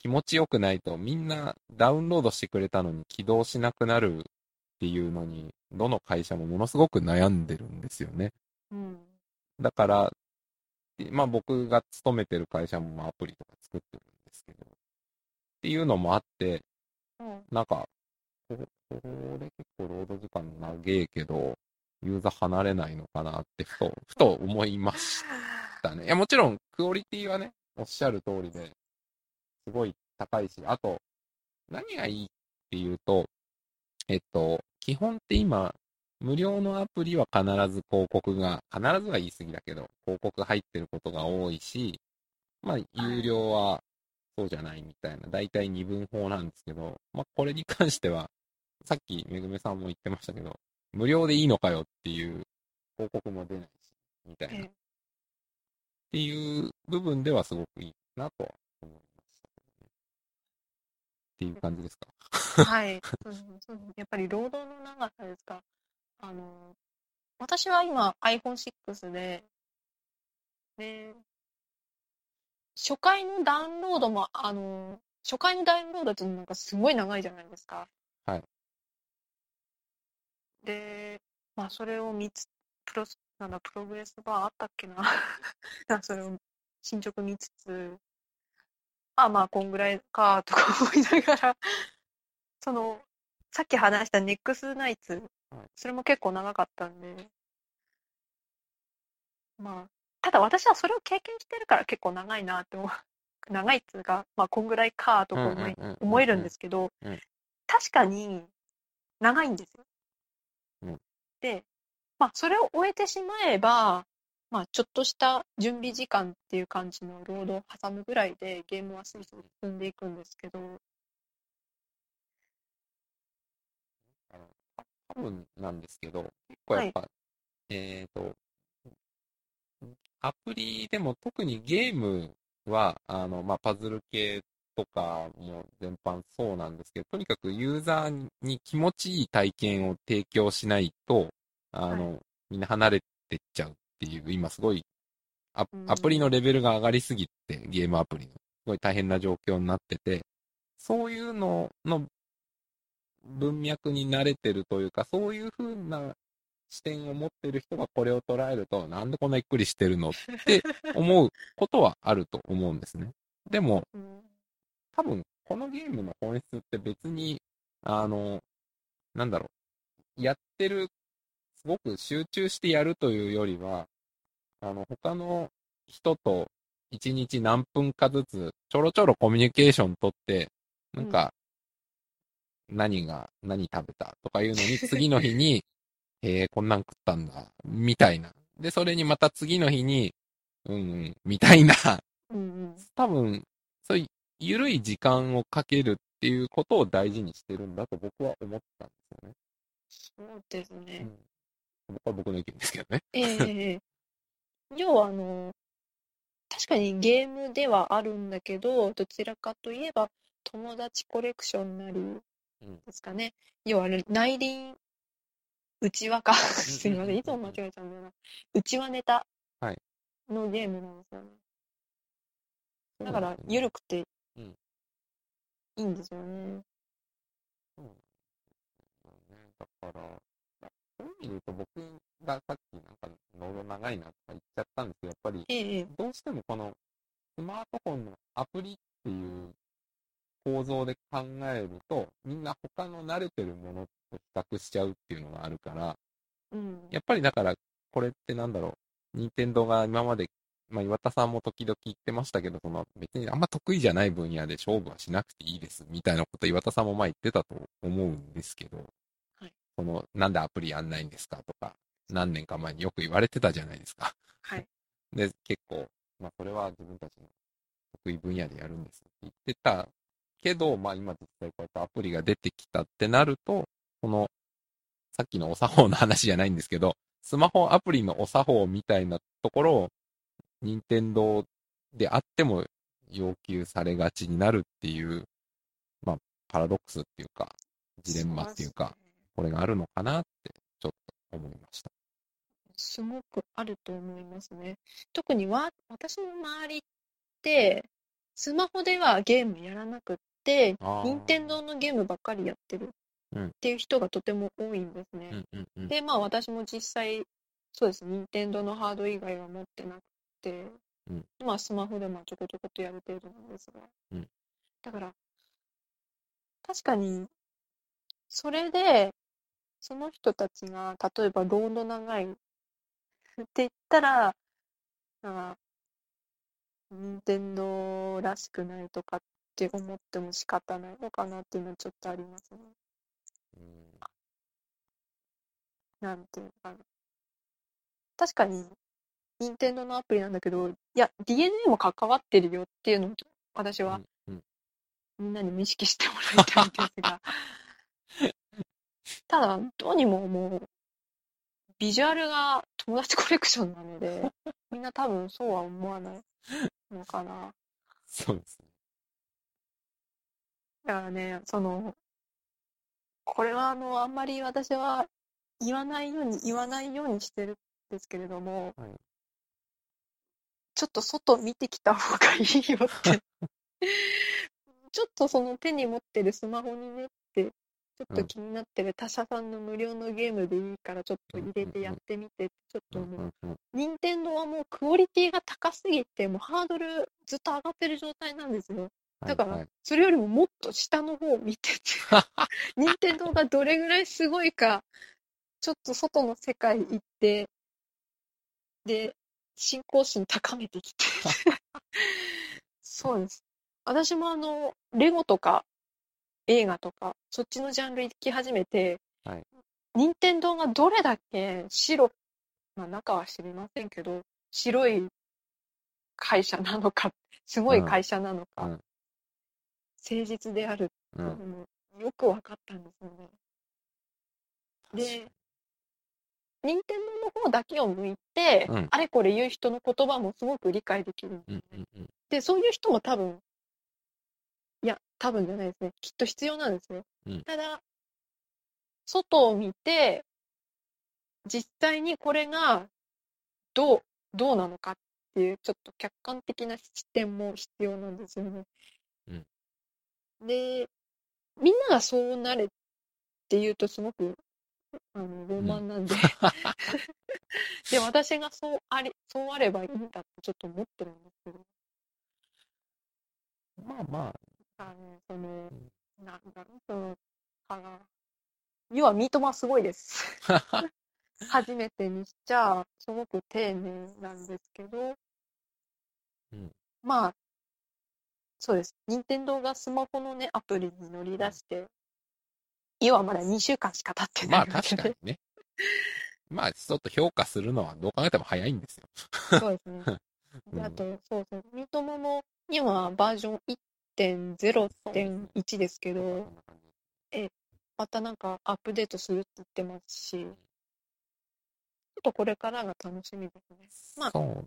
気持ちよくないとみんなダウンロードしてくれたのに起動しなくなるっていうのに、どの会社もものすごく悩んでるんですよね。うん。だから、まあ僕が勤めてる会社もまあアプリとか作ってるんですけど、っていうのもあって、うん。なんか、ここれ結構労働時間長えけど、ユーザー離れないのかなってふと、[laughs] ふと思いましたね。いや、もちろん、クオリティはね、おっしゃる通りで、すごい高いし、あと、何がいいっていうと、えっと、基本って今、無料のアプリは必ず広告が、必ずは言い過ぎだけど、広告入ってることが多いし、まあ、有料はそうじゃないみたいな、だいたい二分法なんですけど、まあ、これに関しては、さっきめぐめさんも言ってましたけど、無料でいいのかよっていう広告も出ないし、みたいな。えっていう部分ではすごくいいなとは思いましたね。っていう感じですか？え [laughs] はい。そうそうやっぱり労働の長さですか？あの、私は今 iPhone6 で、で、初回のダウンロードも、あの、初回のダウンロードってなんかすごい長いじゃないですか。はい。で、まあそれを見つ、プロス、なんだ、プログレスバーあったっけな。[laughs] なそれを進捗見つつ、あ、まあこんぐらいか、とか思いながら、[laughs] その、さっき話したネックスナイツはい、それも結構長かったんで、まあ、ただ私はそれを経験してるから結構長いなって思う。[laughs] 長いっつうか、まあこんぐらいか、とか思い思えるんですけどうん、確かに長いんですよ。うん。で、まあそれを終えてしまえば、まあちょっとした準備時間っていう感じの労働を挟むぐらいでゲームはスイスイ進んでいくんですけど、あの多分なんですけど、結構やっぱ、えっ、と、アプリでも特にゲームは、あの、まあ、パズル系とかも全般そうなんですけど、とにかくユーザーに気持ちいい体験を提供しないと、あの、みんな離れてっちゃうっていう、今すごいアうん。アプリのレベルが上がりすぎて、ゲームアプリの、すごい大変な状況になってて、そういうのの文脈に慣れてるというか、そういう風な視点を持ってる人がこれを捉えると、なんでこんなゆっくりしてるのって思うことはあると思うんですね。でも、多分、このゲームの本質って別に、あの、なんだろう、やってる、すごく集中してやるというよりは、あの、他の人と一日何分かずつ、ちょろちょろコミュニケーション取って、なんか、何が、何食べたとかいうのに、[laughs] 次の日に、へえ、こんなん食ったんだ、みたいな。で、それにまた次の日に、うんうん、みたいな、うんうん多分、そういう緩い時間をかけるっていうことを大事にしてるんだと僕は思ったんですよね。そうですね。うん、僕は僕の意見ですけどね。ええええ要はあの、確かにゲームではあるんだけど、どちらかといえば友達コレクションなりですかね。要はあれ内輪、内輪か。すみません、いつも間違えちゃうんだよな。内輪ネタはいのゲームなんですよね。だから緩くてうんいいんですよね。そうなん。だから、そういう意味で言うと僕がさっきなんか、ノード長いなとか言っちゃったんですけど、やっぱり、どうしてもこのスマートフォンのアプリっていう構造で考えると、みんな他の慣れてるものと比較しちゃうっていうのがあるから、うん。やっぱりだから、これってなんだろう、任天堂が今まで、まあ岩田さんも時々言ってましたけど、その別にあんま得意じゃない分野で勝負はしなくていいです、みたいなこと岩田さんも前言ってたと思うんですけど、はいその、なんでアプリやんないんですかとか、何年か前によく言われてたじゃないですか。はい。[laughs] で、結構、まあそれは自分たちの得意分野でやるんですって言ってたけど、まあ今実際こうやってアプリが出てきたってなると、この、さっきのお作法の話じゃないんですけど、スマホアプリのお作法みたいなところを、任天堂であっても要求されがちになるっていう、まあ、パラドックスっていうか、ジレンマっていうか、これがあるのかなって、ちょっと思いました。すごくあると思いますね。特にわ私の周りって、スマホではゲームやらなくって、あー任天堂のゲームばっかりやってるうんっていう人がとても多いんですね。うんうんうん。で、まあ私も実際、そうです、任天堂のハード以外は持ってなくて、うんまあスマホでもちょこちょことやる程度なんですが。うんだから、確かに、それで、その人たちが、例えば、ロード長いって言ったら、あ任天堂らしくないとかって思っても仕方ないのかなっていうのはちょっとありますね。うんなんていうのかな。確かに、任天堂のアプリなんだけど、いや、DNA も関わってるよっていうのを私はうんうんみんなにも意識してもらいたいんですが、ただ、どうにももう、ビジュアルが友達コレクションなので、みんな多分そうは思わないのかな。[laughs] そうですね。だからね、その、これはあの、あんまり私は言わないように、言わないようにしてるんですけれども、はいちょっと外見てきた方がいいよって。[laughs] ちょっとその手に持ってるスマホにねって、ちょっと気になってる他社さんの無料のゲームでいいからちょっと入れてやってみてちょっとうんもう、任天堂はもうクオリティが高すぎて、もうハードルずっと上がってる状態なんですよ。だからそれよりももっと下の方を見てて、[laughs] 任天堂がどれぐらいすごいか、ちょっと外の世界行って、で、信仰心高めてきて。[laughs] そうです。私もあの、レゴとか映画とか、そっちのジャンル行き始めて、はい。任天堂がどれだけ白、まあ中は知りませんけど、白い会社なのか、すごい会社なのか、うんうん誠実であるうんよく分かったんですよね。で、任天堂の方だけを向いて、うんあれこれ言う人の言葉もすごく理解できるんですうんうんうんで、そういう人も多分、いや、多分じゃないですね。きっと必要なんですね。うんただ、外を見て、実際にこれがどう、どうなのかっていう、ちょっと客観的な視点も必要なんですよね。うんで、みんながそうなれっていうとすごく、あの、ロマンなんで、で、私がそうあり、そうあればいいんだってちょっと思ってるんですけど、まあまあ。の、その、なんだろう、その、あの要は、ミートマンすごいです。あ。初めてにしちゃ、すごく丁寧なんですけど、うん。まあ、そうです。任天堂がスマホのね、アプリに乗り出して、要はまだ2週間しか経ってまあないわけで確かに、ね。まあちょっと評価するのはどう考えても早いんですよ。そうですね。[laughs] あと、そうそう、ミートモも今バージョン1.0.1ですけど、またなんかアップデートするって言ってますし、ちょっとこれからが楽しみですね。まあね。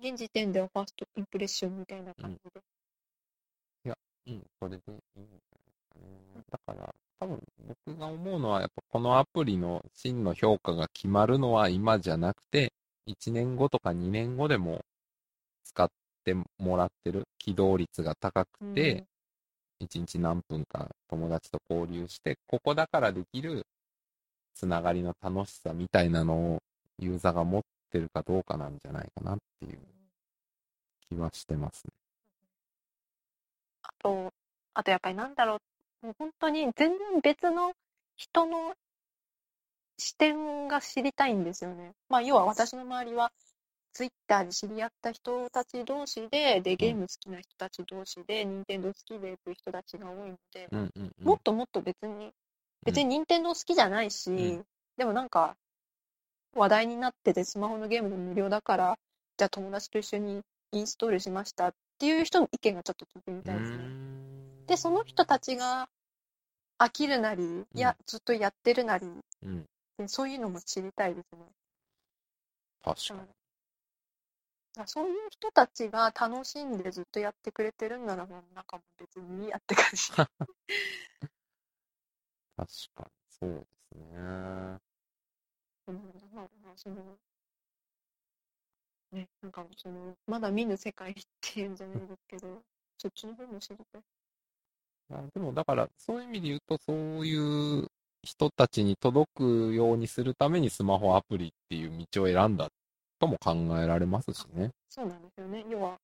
現時点ではファーストインプレッションみたいな感じで。うん、それでいいんじゃないかね。だから、多分僕が思うのは、やっぱこのアプリの真の評価が決まるのは今じゃなくて、1年後とか2年後でも使ってもらってる起動率が高くて、1日何分か友達と交流して、ここだからできるつながりの楽しさみたいなのをユーザーが持ってるかどうかなんじゃないかなっていう気はしてますね。あと、あとやっぱりなんだろう、もう本当に全然別の人の視点が知りたいんですよね。まあ、要は私の周りは、ツイッターで知り合った人たち同士で、で、ゲーム好きな人たち同士で、任天堂好きでっていう人たちが多いので、うんうんうん。もっともっと別に、別に任天堂好きじゃないし、うんでもなんか、話題になっててスマホのゲームで無料だから、じゃあ友達と一緒にインストールしましたっていう人の意見がちょっと聞いてみたいですね。で、その人たちが飽きるなり、いや、ずっとやってるなり、うん、でそういうのも知りたいですね。確かに。そういう人たちが楽しんでずっとやってくれてるんなら、もうなんかもう別にいいやって感じ。[laughs] 確かに、そうですね。うんそのね、なんかその、まだ見ぬ世界っていうんじゃないですけど、そっちの方も知りたい。あでも、だから、そういう意味で言うと、そういう人たちに届くようにするためにスマホアプリっていう道を選んだとも考えられますしね。そうなんですよね。要は、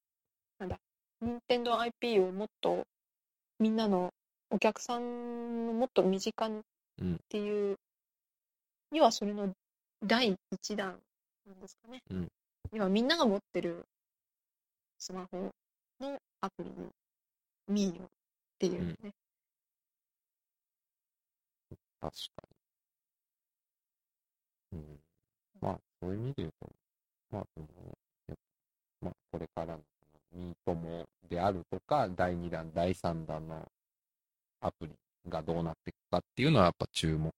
なんだ、任天堂 IP をもっとみんなのお客さんのもっと身近にっうんていう要はそれの第一弾なんですかね。うん要はみんなが持ってるスマホのアプリに、ミーヨっていうね。確かに。うん。まあ、そういう意味で言うと、まあ、その、まあ、これからの、ミートモであるとか、第2弾、第3弾のアプリがどうなっていくかっていうのは、やっぱ注目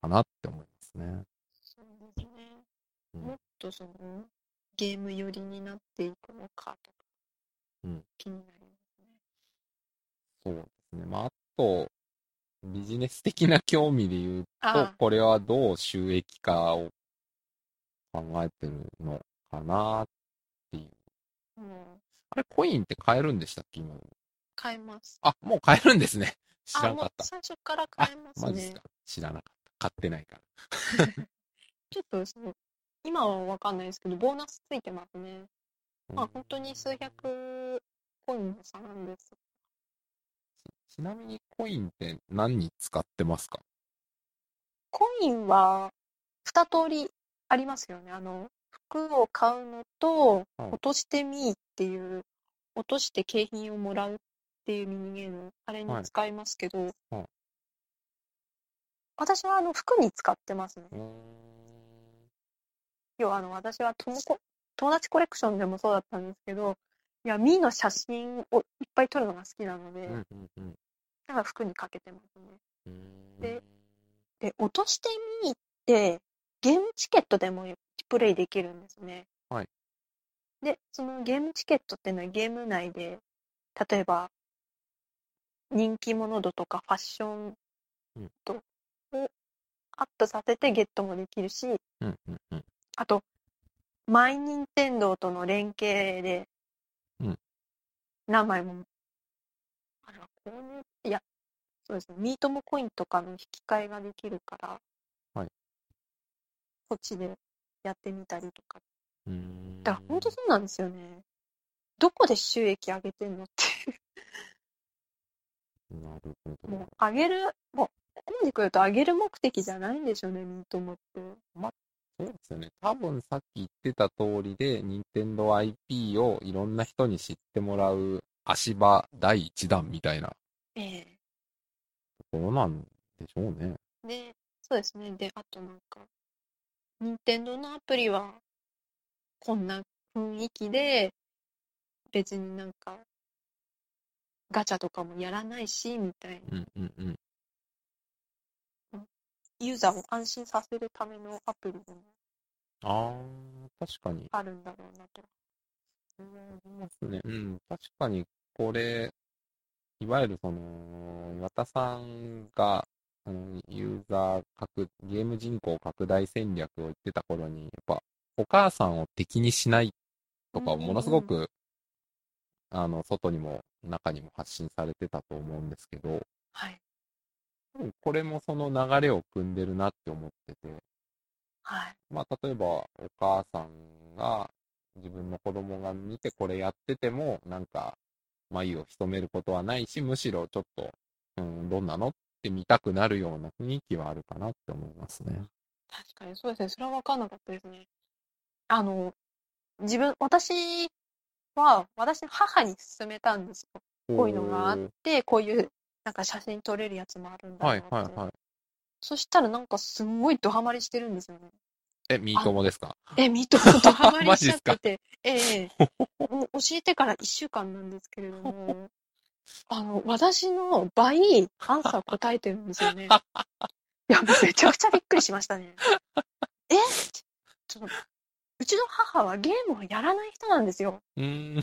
かなって思いますね。そうですね。うんもっとその、ゲーム寄りになっていくのかとか、うん気になりますね。そうですね。まあ、あと、ビジネス的な興味で言うとあ、これはどう収益化を考えてるのかなっていう。う、あれ、コインって買えるんでしたっけ？今。買えます。あ、もう買えるんですね。[laughs] 知らんかった。最初から買えますねマジっすか。知らなかった。買ってないから。[laughs] ちょっとその、今はわかんないですけど、ボーナスついてますね。まあ、本当に数百コインの差なんです。ちちなみにコインって何に使ってますか？コインは二通りありますよね。あの、服を買うのと、はい落としてみーっていう、落として景品をもらうっていうミニゲーム、あれに使いますけど、はい私はあの服に使ってますね。要はあの私は友こ友達コレクションでもそうだったんですけど、いや、ミーの写真をいっぱい撮るのが好きなので、うんうんうんだから服にかけてますね。でで、落としてみーって、ゲームチケットでもプレイできるんですね。はい。で、そのゲームチケットっていうのはゲーム内で、例えば、人気者度とかファッション度をアップさせてゲットもできるし、うんうんうん。あと、マイニンテンドーとの連携でうん、何枚も、あれは購入、いや、そうですね、ミートモコインとかの引き換えができるから、はいこっちでやってみたりとか。うーんだから本当そうなんですよね。どこで収益上げてんのって。なるほど。もう上げる、もう、ここまで来ると上げる目的じゃないんでしょうね、ミートモって。そうですよね。多分さっき言ってた通りで、任天堂 IP をいろんな人に知ってもらう足場第一弾みたいなとええころなんでしょうね。で、そうですね。で、あとなんか、任天堂のアプリは、こんな雰囲気で、別になんか、ガチャとかもやらないし、みたいな。うんうんうん。ユーザーを安心させるためのアプリでもああ、確かに。あるんだろうなと。それはありますね。うん、確かにこれ、いわゆるその、岩田さんが、あの、ユーザー拡、ゲーム人口拡大戦略を言ってた頃に、やっぱ、お母さんを敵にしないとかをものすごく、あの、外にも中にも発信されてたと思うんですけど、はい。うんこれもその流れを組んでるなって思ってて、はい。まあ、例えば、お母さんが、自分の子供が見てこれやってても、なんか、眉を潜めることはないし、むしろちょっと、うん、どんなのって見たくなるような雰囲気はあるかなって思いますね。確かにそうですね。それは分かんなかったですね。あの、自分、私は、私の母に勧めたんですよ。こういうのがあって、こういう、なんか写真撮れるやつもあるんだはよって。いはいはい。そしたらなんかすんごいドハマりしてるんですよね。え、ミートモですか？え、ミートもドハマりしちゃってて、ええもう [laughs] [laughs] 教えてから1週間なんですけれども、[laughs] あの、私の倍、アンサー答えてるんですよね。いや、もうめちゃくちゃびっくりしましたね。え？ちょっとうちの母はゲームをやらない人なんですよ。うーん。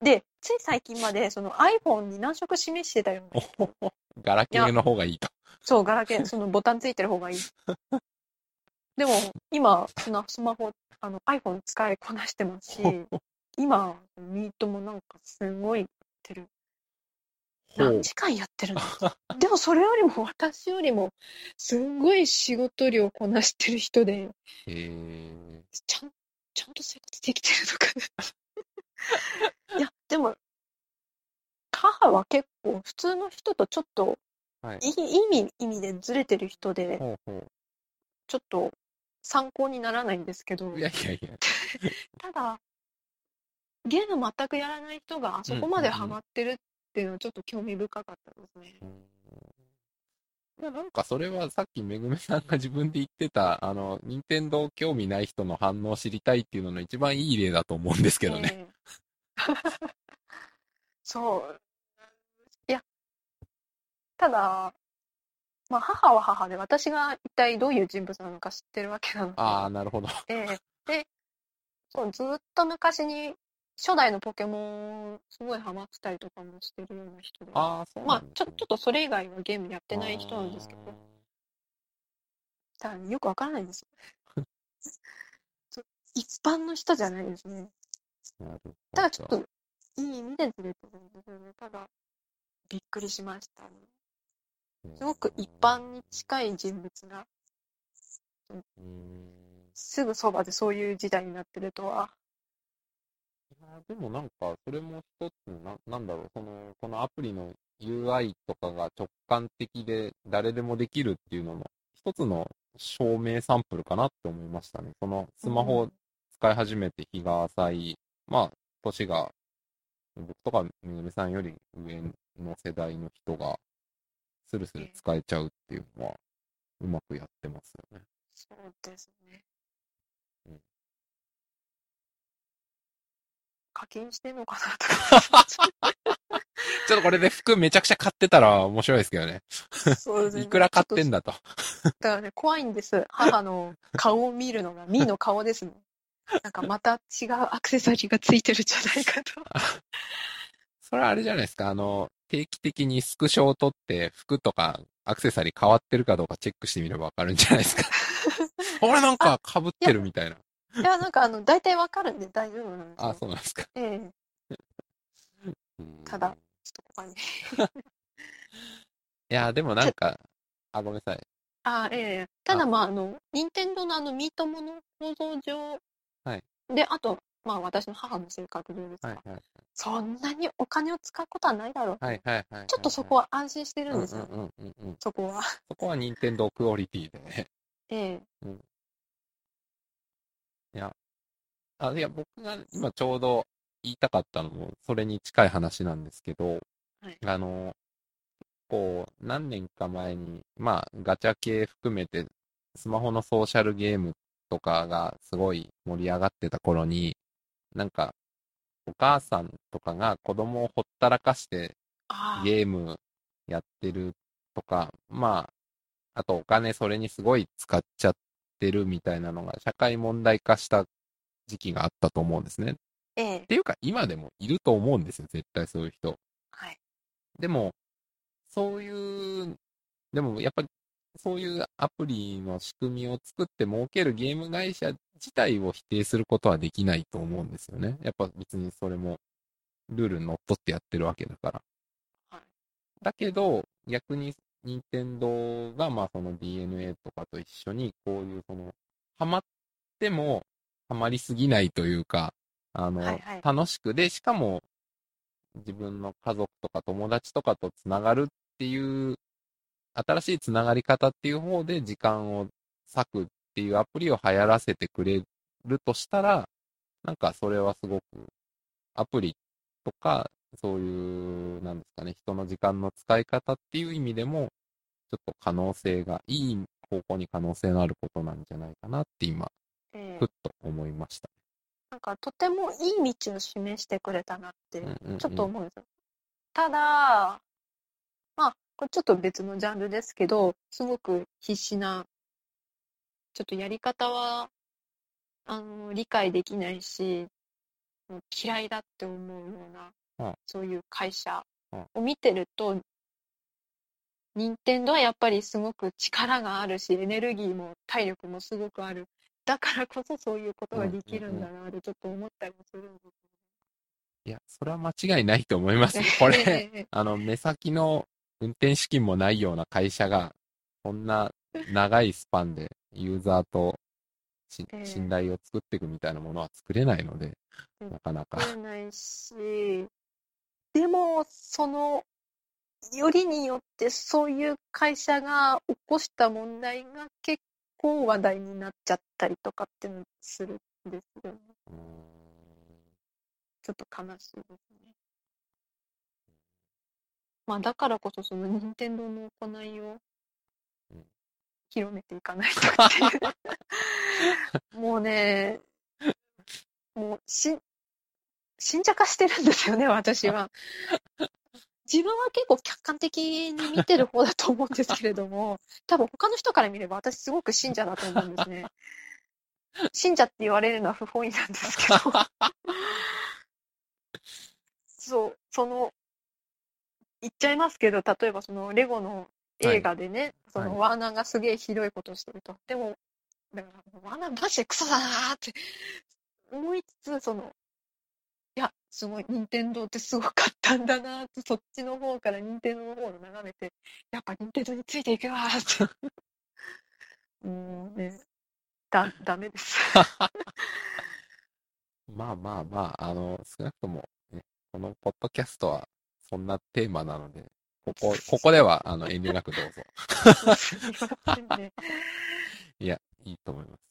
で、つい最近までその iPhone に難色示してたよね。ガラケーの方がいいと。そう、ガラケー、そのボタンついてる方がいい。[laughs] でも、今、そのスマホ、あの iPhone 使いこなしてますし、今、ミートもなんかすごいやってる。何時間やってるの？[laughs] でもそれよりも私よりも、すんごい仕事量こなしてる人で、へえ。ちゃん、ちゃんと生活できてるのかな。[laughs] いや、でも、母は結構普通の人とちょっと、はいいい意味、意味でずれてる人で、ほうほう。ちょっと参考にならないんですけどい、やいやいや。[laughs] ただ、ゲーム全くやらない人があそこまでハマってるっていうのはちょっと興味深かったですね。いや、なんかそれはさっきめぐめさんが自分で言ってた、あの、任天堂興味ない人の反応を知りたいっていうのの一番いい例だと思うんですけどね。ええ [laughs] そう。いや、ただ、まあ、母は母で、私が一体どういう人物なのか知ってるわけなので、ああ、なるほど。ええで、そう、ずっと昔に初代のポケモン、すごいハマってたりとかもしてるような人で、ああ、そうまあ、なんですねちょちょっとそれ以外はゲームやってない人なんですけど、ただよくわからないんですよ。[laughs] そう一般の人じゃないですね。あーなるほど。ただちょっと、いい意味でずれてるんですよね。ただ、びっくりしましたね。すごく一般に近い人物が、うんすぐそばでそういう時代になってるとは。でもなんか、それも一つな、なんだろう、その、このアプリの UI とかが直感的で誰でもできるっていうのの、一つの証明サンプルかなって思いましたね。その、スマホを使い始めて日が浅い、まあ、年が、僕とかめぐみさんより上の世代の人が、スルスル使えちゃうっていうのは、うまくやってますよね。そうですね。うん課金してんのかなとか。ちょっとこれで服めちゃくちゃ買ってたら面白いですけどね。そうですねいくら買ってんだだと。だからね、怖いんです。母の顔を見るのが、ミーの顔ですね。なんかまた違うアクセサリーがついてるんじゃないかと。それはあれじゃないですか。あの、定期的にスクショを取って服とかアクセサリー変わってるかどうかチェックしてみればわかるんじゃないですか。[laughs] 俺なんか被ってるみたいな。いや、なんかあの、大体わかるんで大丈夫なんですよ。あ、そうなんですか。ええうんただちょっとここに。[laughs] いや、でもなんか、あ、ごめんなさい。あええただまあ、あの、任天堂のあの、ミートモの構造上、はいで、あと、まあ私の母の性格でですか、はいはい。そんなにお金を使うことはないだろう。はいはいはい。ちょっとそこはは安心してるんですよ。うんうんうんうん。そこは。そこは任天堂クオリティでね。[laughs] ええあ、いや、僕が今ちょうど言いたかったのも、それに近い話なんですけど、はいあの、こう、何年か前に、まあ、ガチャ系含めて、スマホのソーシャルゲームとかがすごい盛り上がってた頃に、なんか、お母さんとかが子供をほったらかしてゲームやってるとか、まあ、あとお金それにすごい使っちゃってるみたいなのが社会問題化した時期があったと思うんですね。っええていうか今でもいると思うんですよ、絶対そういう人。はい。でも、そういう、でもやっぱりそういうアプリの仕組みを作って儲けるゲーム会社自体を否定することはできないと思うんですよね。やっぱ別にそれもルールにのっとってやってるわけだから。はいだけど、逆に任天堂がまあその DNA とかと一緒にこういうその、ハマってもハマりすぎないというか、あの、はいはい楽しくで、しかも自分の家族とか友達とかとつながるっていう、新しいつながり方っていう方で時間を割くっていうアプリを流行らせてくれるとしたら、なんかそれはすごくアプリとか、そういう、なんですかね、人の時間の使い方っていう意味でも、ちょっと可能性が、いい方向に可能性のあることなんじゃないかなって今、ええふっと思いました。なんかとてもいい道を示してくれたなって、うんうんうんちょっと思うんですよ。ただ、まあ、これちょっと別のジャンルですけど、すごく必死な、ちょっとやり方は、あの、理解できないし、もう嫌いだって思うような、うんそういう会社うんを見てると、任天堂はやっぱりすごく力があるし、エネルギーも体力もすごくある。だからこそそういうことができるんだなってちょっと思ったりもするんですいや、それは間違いないと思いますよ。これ、ええあの、目先の運転資金もないような会社が、こんな長いスパンでユーザーとしええ信頼を作っていくみたいなものは作れないので、うんなかなか。作れないし、でも、その、よりによってそういう会社が起こした問題が結構話題になっちゃったりとかっていうのするんですよね。ちょっと悲しいですね。まあだからこそその任天堂の行いをうん広めていかないとっていう。[laughs] もうね、もうし、信者化してるんですよね、私は。自分は結構客観的に見てる方だと思うんですけれども、多分他の人から見れば私すごく信者だと思うんですね。信者って言われるのは不本意なんですけど。[laughs] そう、その、言っちゃいますけど、例えばそのレゴの映画でね、そのワーナーがすげえひどいことをしてると。でも、だからワーナーマジでクソだなーって思いつつ、その、いや、すごい、任天堂ってすごかったんだなーって、そっちの方から任天堂の方を眺めて、やっぱ任天堂についていくわーって。もうね、だ、[laughs] ダメです。まあまあまあ、あの、少なくとも、ね、このポッドキャストはそんなテーマなので、ここ、[laughs] ここでは、あの、遠慮なくどうぞ。[laughs] いや、いいと思います。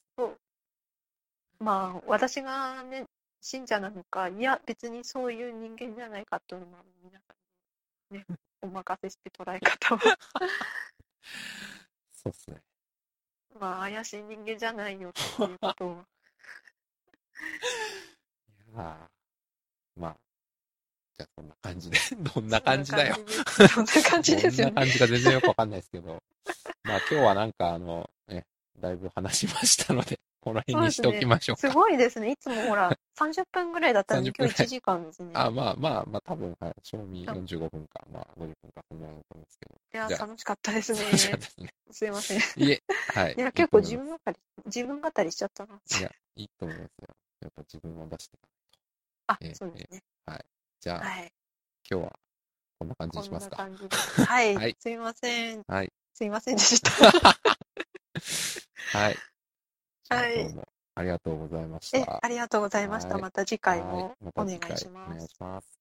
まあ、私がね、信者なのか、いや、別にそういう人間じゃないかというのは、皆さんにね、[laughs] お任せして捉え方を。そうっすね。まあ、怪しい人間じゃないよっていうことを。いやーまあ、じゃあそんな感じで、[laughs] どんな感じだよ。そんな感じですよね。どんな感じか全然よくわかんないですけど、[laughs] まあ今日はなんかあの、ね、だいぶ話しましたので、[laughs] この辺にしておきましょうか。すごいですね。いつもほら、30分ぐらいだったのに30分今日1時間ですね。あ、まあまあ、まあ多分、はい、賞味多分45分か、まあ50分か、そんなのだと思うんですけど。いや、楽しかったですね。楽しかったですね。すいません。いいえ、はい。や、結構自分語り、自分語りしちゃったな。いや、いいと思いますよ。やっぱ自分を出してあええ、そうですね。ないじゃあ、はい。今日はこんな感じにしますか。はい。はいすいません。はい。すいませんでした。[laughs] はい。[laughs] はいありがとうございましえ、た。ありがとうございました。はいまた次回はいもお願い次回お願いします。します。